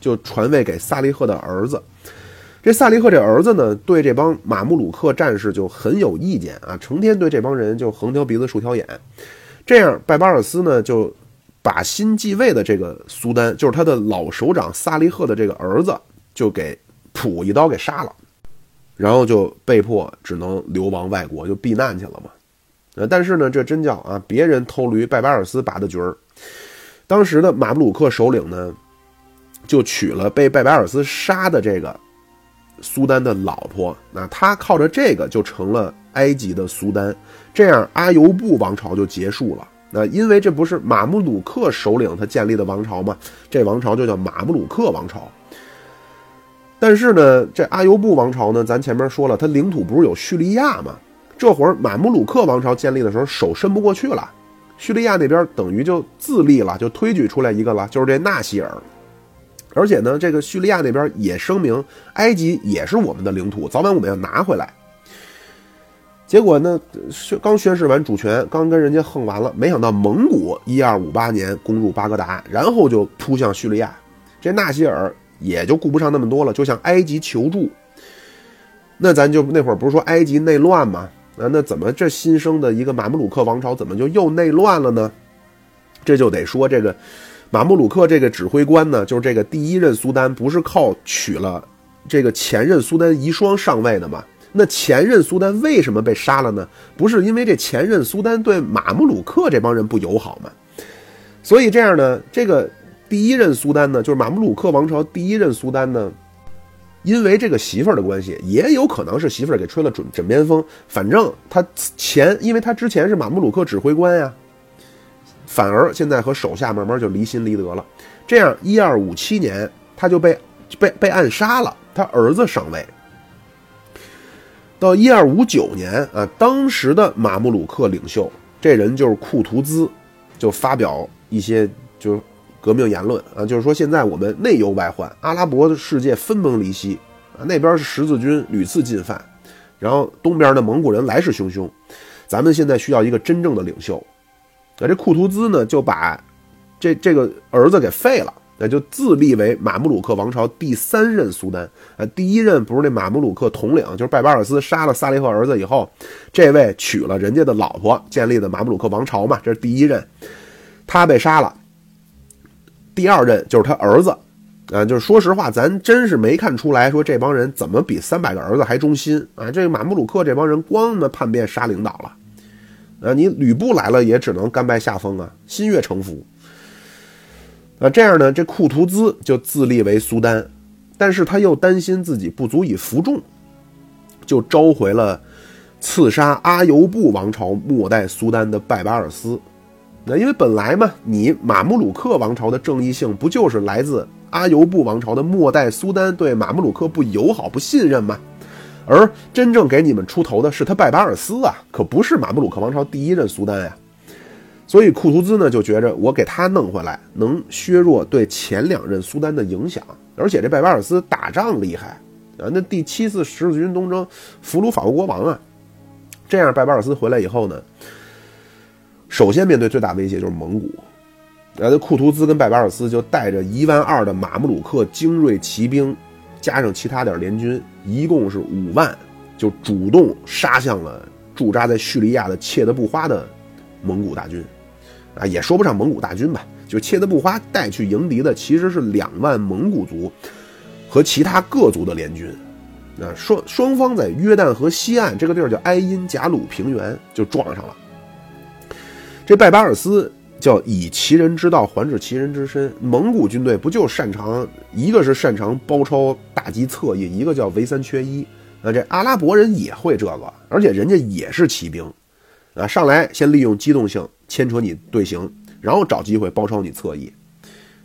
Speaker 1: 就传位给萨利赫的儿子。这萨利赫这儿子呢，对这帮马穆鲁克战士就很有意见啊，成天对这帮人就横挑鼻子竖挑眼。这样，拜巴尔斯呢就把新继位的这个苏丹，就是他的老首长萨利赫的这个儿子，就给噗一刀给杀了，然后就被迫只能流亡外国，就避难去了嘛。呃，但是呢，这真叫啊，别人偷驴，拜巴尔斯拔的角儿。当时的马穆鲁克首领呢，就娶了被拜巴尔斯杀的这个。苏丹的老婆，那他靠着这个就成了埃及的苏丹，这样阿尤布王朝就结束了。那因为这不是马穆鲁克首领他建立的王朝吗？这王朝就叫马穆鲁克王朝。但是呢，这阿尤布王朝呢，咱前面说了，它领土不是有叙利亚吗？这会儿马穆鲁克王朝建立的时候手伸不过去了，叙利亚那边等于就自立了，就推举出来一个了，就是这纳西尔。而且呢，这个叙利亚那边也声明，埃及也是我们的领土，早晚我们要拿回来。结果呢，宣刚宣誓完主权，刚跟人家横完了，没想到蒙古一二五八年攻入巴格达，然后就扑向叙利亚。这纳西尔也就顾不上那么多了，就向埃及求助。那咱就那会儿不是说埃及内乱吗？啊，那怎么这新生的一个马穆鲁克王朝怎么就又内乱了呢？这就得说这个。马穆鲁克这个指挥官呢，就是这个第一任苏丹，不是靠娶了这个前任苏丹遗孀上位的吗？那前任苏丹为什么被杀了呢？不是因为这前任苏丹对马穆鲁克这帮人不友好吗？所以这样呢，这个第一任苏丹呢，就是马穆鲁克王朝第一任苏丹呢，因为这个媳妇儿的关系，也有可能是媳妇儿给吹了准枕边风。反正他前，因为他之前是马穆鲁克指挥官呀。反而现在和手下慢慢就离心离德了，这样一二五七年他就被被被暗杀了，他儿子上位。到一二五九年啊，当时的马穆鲁克领袖这人就是库图兹，就发表一些就革命言论啊，就是说现在我们内忧外患，阿拉伯的世界分崩离析啊，那边是十字军屡次进犯，然后东边的蒙古人来势汹汹，咱们现在需要一个真正的领袖。那这库图兹呢，就把这这个儿子给废了那就自立为马穆鲁克王朝第三任苏丹。啊，第一任不是那马穆鲁克统领，就是拜巴尔斯杀了萨利赫儿子以后，这位娶了人家的老婆，建立的马穆鲁克王朝嘛，这是第一任，他被杀了。第二任就是他儿子。啊，就是说实话，咱真是没看出来，说这帮人怎么比三百个儿子还忠心啊？这个马穆鲁克这帮人光他妈叛变杀领导了，啊，你吕布来了也只能甘拜下风啊，心悦诚服。啊，这样呢，这库图兹就自立为苏丹，但是他又担心自己不足以服众，就召回了刺杀阿尤布王朝末代苏丹的拜巴尔斯。那因为本来嘛，你马穆鲁克王朝的正义性不就是来自？阿尤布王朝的末代苏丹对马穆鲁克不友好、不信任吗？而真正给你们出头的是他拜巴尔斯啊，可不是马穆鲁克王朝第一任苏丹呀。所以库图兹呢就觉着我给他弄回来，能削弱对前两任苏丹的影响。而且这拜巴尔斯打仗厉害啊，那第七次十字军东征俘虏法国国王啊。这样拜巴尔斯回来以后呢，首先面对最大威胁就是蒙古。然后库图兹跟拜巴尔斯就带着一万二的马穆鲁克精锐骑兵，加上其他点联军，一共是五万，就主动杀向了驻扎在叙利亚的切德布花的蒙古大军。啊，也说不上蒙古大军吧，就切德布花带去迎敌的其实是两万蒙古族和其他各族的联军。啊，双双方在约旦河西岸这个地儿叫埃因贾鲁平原就撞上了。这拜巴尔斯。叫以其人之道还治其人之身。蒙古军队不就擅长一个是擅长包抄打击侧翼，一个叫围三缺一。那这阿拉伯人也会这个，而且人家也是骑兵，啊，上来先利用机动性牵扯你队形，然后找机会包抄你侧翼，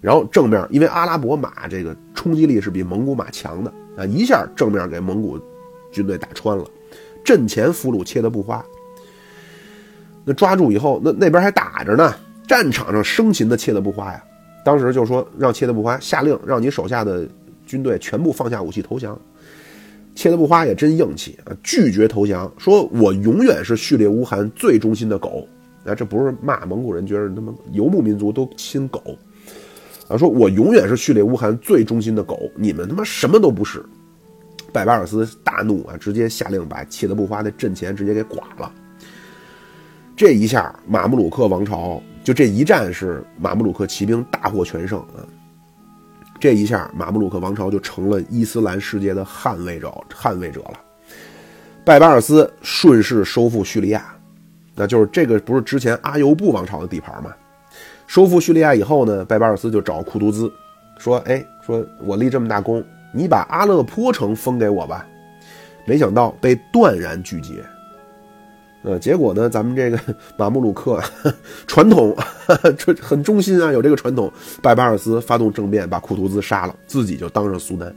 Speaker 1: 然后正面，因为阿拉伯马这个冲击力是比蒙古马强的啊，一下正面给蒙古军队打穿了，阵前俘虏切的不花。抓住以后，那那边还打着呢。战场上生擒的切德布花呀，当时就说让切德布花下令，让你手下的军队全部放下武器投降。切德布花也真硬气啊，拒绝投降，说我永远是序列乌汗最忠心的狗。啊，这不是骂蒙古人，觉得他妈游牧民族都亲狗啊，说我永远是序列乌汗最忠心的狗，你们他妈什么都不是。拜巴尔斯大怒啊，直接下令把切德布花的阵前直接给剐了。这一下，马穆鲁克王朝。就这一战是马穆鲁克骑兵大获全胜啊！这一下马穆鲁克王朝就成了伊斯兰世界的捍卫者，捍卫者了。拜巴尔斯顺势收复叙利亚，那就是这个不是之前阿尤布王朝的地盘吗？收复叙利亚以后呢，拜巴尔斯就找库图兹说：“哎，说我立这么大功，你把阿勒颇城封给我吧。”没想到被断然拒绝。呃，结果呢？咱们这个 马穆鲁克传统 这很忠心啊，有这个传统。拜巴尔斯发动政变，把库图兹杀了，自己就当上苏丹。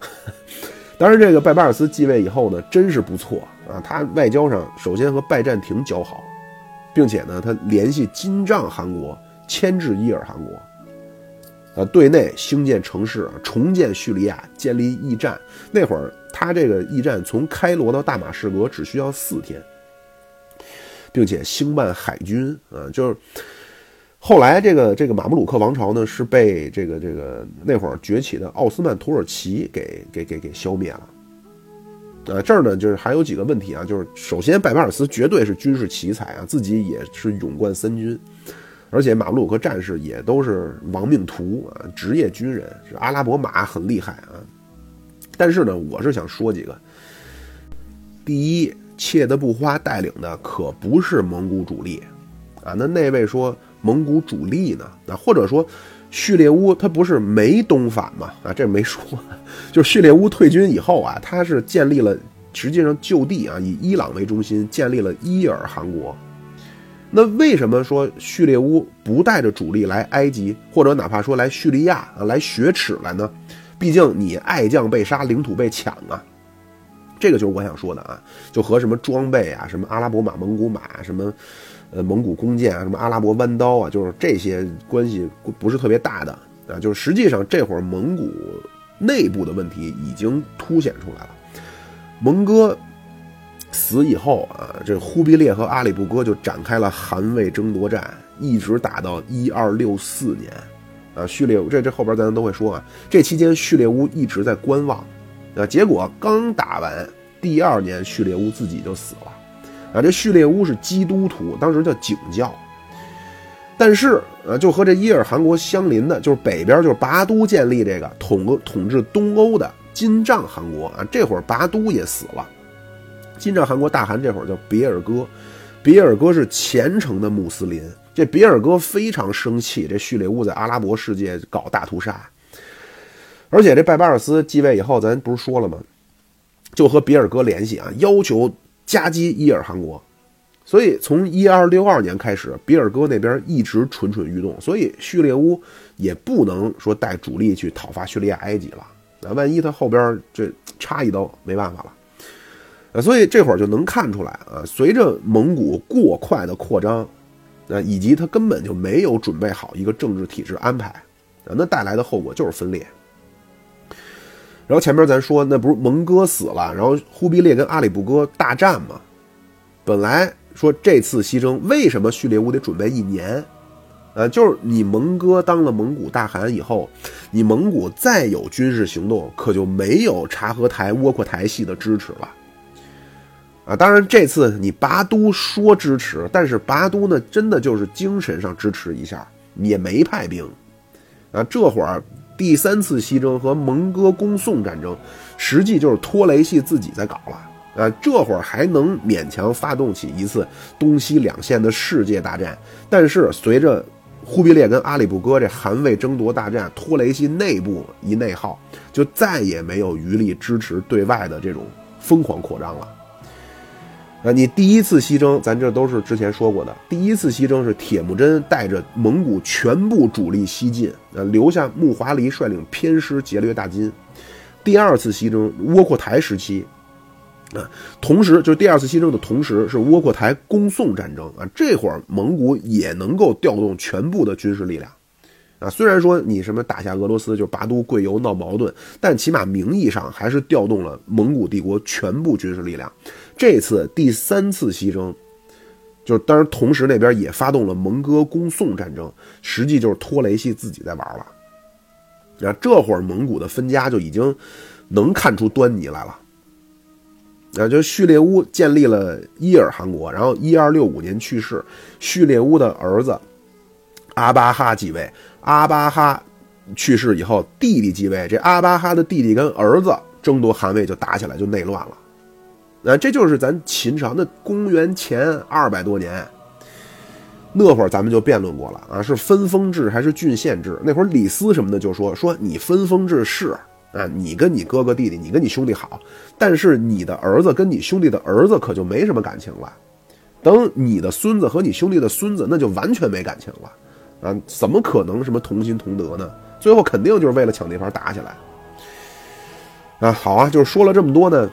Speaker 1: 当然，这个拜巴尔斯继位以后呢，真是不错啊。他外交上首先和拜占庭交好，并且呢，他联系金帐汗国，牵制伊尔汗国。呃，对内兴建城市，重建叙利亚，建立驿站。那会儿他这个驿站从开罗到大马士革只需要四天。并且兴办海军啊，就是后来这个这个马穆鲁克王朝呢，是被这个这个那会儿崛起的奥斯曼土耳其给给给给消灭了。啊，这儿呢就是还有几个问题啊，就是首先拜巴尔斯绝对是军事奇才啊，自己也是勇冠三军，而且马穆鲁克战士也都是亡命徒啊，职业军人，是阿拉伯马很厉害啊。但是呢，我是想说几个，第一。切德布花带领的可不是蒙古主力，啊，那那位说蒙古主力呢？啊，或者说序列乌他不是没东返吗？啊，这没说，就是序列乌退军以后啊，他是建立了，实际上就地啊，以伊朗为中心建立了伊尔汗国。那为什么说序列乌不带着主力来埃及，或者哪怕说来叙利亚啊，来雪耻来呢？毕竟你爱将被杀，领土被抢啊。这个就是我想说的啊，就和什么装备啊，什么阿拉伯马、蒙古马，什么，呃，蒙古弓箭啊，什么阿拉伯弯刀啊，就是这些关系不是特别大的啊。就是实际上这会儿蒙古内部的问题已经凸显出来了。蒙哥死以后啊，这忽必烈和阿里不哥就展开了汗魏争夺战，一直打到一二六四年，啊，序列这这后边咱都会说啊。这期间序列乌一直在观望，啊，结果刚打完第二年，序列乌自己就死了。啊，这序列乌是基督徒，当时叫景教。但是，呃，就和这伊尔汗国相邻的，就是北边就是拔都建立这个统统治东欧的金帐汗国啊。这会儿拔都也死了，金帐汗国大汗这会儿叫别尔哥，别尔哥是虔诚的穆斯林。这别尔哥非常生气，这序列乌在阿拉伯世界搞大屠杀，而且这拜巴尔斯继位以后，咱不是说了吗？就和比尔哥联系啊，要求夹击伊尔汗国。所以从一二六二年开始，比尔哥那边一直蠢蠢欲动，所以序列乌也不能说带主力去讨伐叙利亚、埃及了。那万一他后边这插一刀，没办法了。所以这会儿就能看出来啊，随着蒙古过快的扩张，啊，以及他根本就没有准备好一个政治体制安排，那带来的后果就是分裂。然后前面咱说，那不是蒙哥死了，然后忽必烈跟阿里不哥大战嘛，本来。说这次西征为什么序列乌得准备一年？呃，就是你蒙哥当了蒙古大汗以后，你蒙古再有军事行动，可就没有察合台、窝阔台系的支持了。啊，当然这次你拔都说支持，但是拔都呢，真的就是精神上支持一下，也没派兵。啊，这会儿第三次西征和蒙哥攻宋战争，实际就是托雷系自己在搞了。啊，这会儿还能勉强发动起一次东西两线的世界大战，但是随着忽必烈跟阿里不哥这汗位争夺大战，托雷系内部一内耗，就再也没有余力支持对外的这种疯狂扩张了。啊，你第一次西征，咱这都是之前说过的，第一次西征是铁木真带着蒙古全部主力西进，呃，留下木华黎率领偏师劫掠大金。第二次西征，窝阔台时期。啊，同时就是第二次西征的同时，是窝阔台攻宋战争啊。这会儿蒙古也能够调动全部的军事力量，啊，虽然说你什么打下俄罗斯就拔都贵由闹矛盾，但起码名义上还是调动了蒙古帝国全部军事力量。这次第三次西征，就是当然同时那边也发动了蒙哥攻宋战争，实际就是托雷系自己在玩了。那，这会儿蒙古的分家就已经能看出端倪来了。那，就序列乌建立了伊尔汗国，然后一二六五年去世，序列乌的儿子阿巴哈继位。阿巴哈去世以后，弟弟继位，这阿巴哈的弟弟跟儿子争夺汗位就打起来，就内乱了。那这就是咱秦朝那公元前二百多年，那会儿咱们就辩论过了啊，是分封制还是郡县制？那会儿李斯什么的就说说你分封制是。啊，你跟你哥哥弟弟，你跟你兄弟好，但是你的儿子跟你兄弟的儿子可就没什么感情了。等你的孙子和你兄弟的孙子，那就完全没感情了。啊，怎么可能什么同心同德呢？最后肯定就是为了抢地盘打起来。啊，好啊，就是说了这么多呢，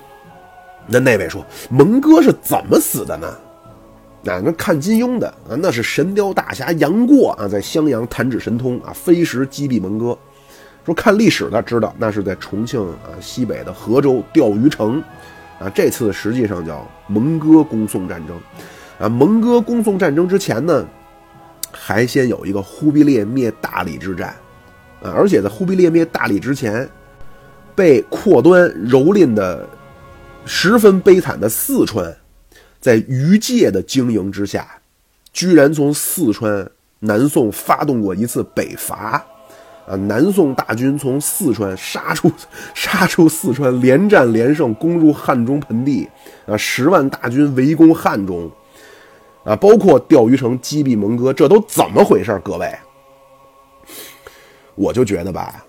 Speaker 1: 那那位说蒙哥是怎么死的呢？啊，那看金庸的啊，那是神雕大侠杨过啊，在襄阳弹指神通啊，飞石击毙蒙哥。说看历史的知道，那是在重庆啊西北的河州钓鱼城，啊这次实际上叫蒙哥攻宋战争，啊蒙哥攻宋战争之前呢，还先有一个忽必烈灭大理之战，啊而且在忽必烈灭大理之前，被扩端蹂躏的十分悲惨的四川，在余界的经营之下，居然从四川南宋发动过一次北伐。啊！南宋大军从四川杀出，杀出四川，连战连胜，攻入汉中盆地。啊，十万大军围攻汉中，啊，包括钓鱼城击毙蒙哥，这都怎么回事？各位，我就觉得吧，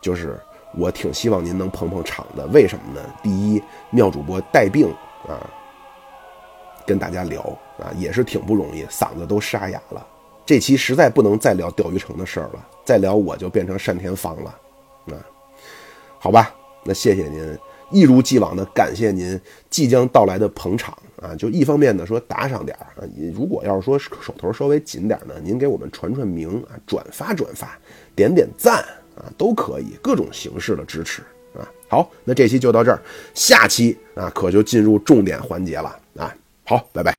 Speaker 1: 就是我挺希望您能捧捧场的。为什么呢？第一，妙主播带病啊，跟大家聊啊，也是挺不容易，嗓子都沙哑了。这期实在不能再聊钓鱼城的事儿了，再聊我就变成单田芳了，啊，好吧，那谢谢您，一如既往的感谢您即将到来的捧场啊，就一方面呢说打赏点儿啊，如果要是说手头稍微紧点呢，您给我们传传名啊，转发转发，点点赞啊，都可以，各种形式的支持啊。好，那这期就到这儿，下期啊可就进入重点环节了啊，好，拜拜。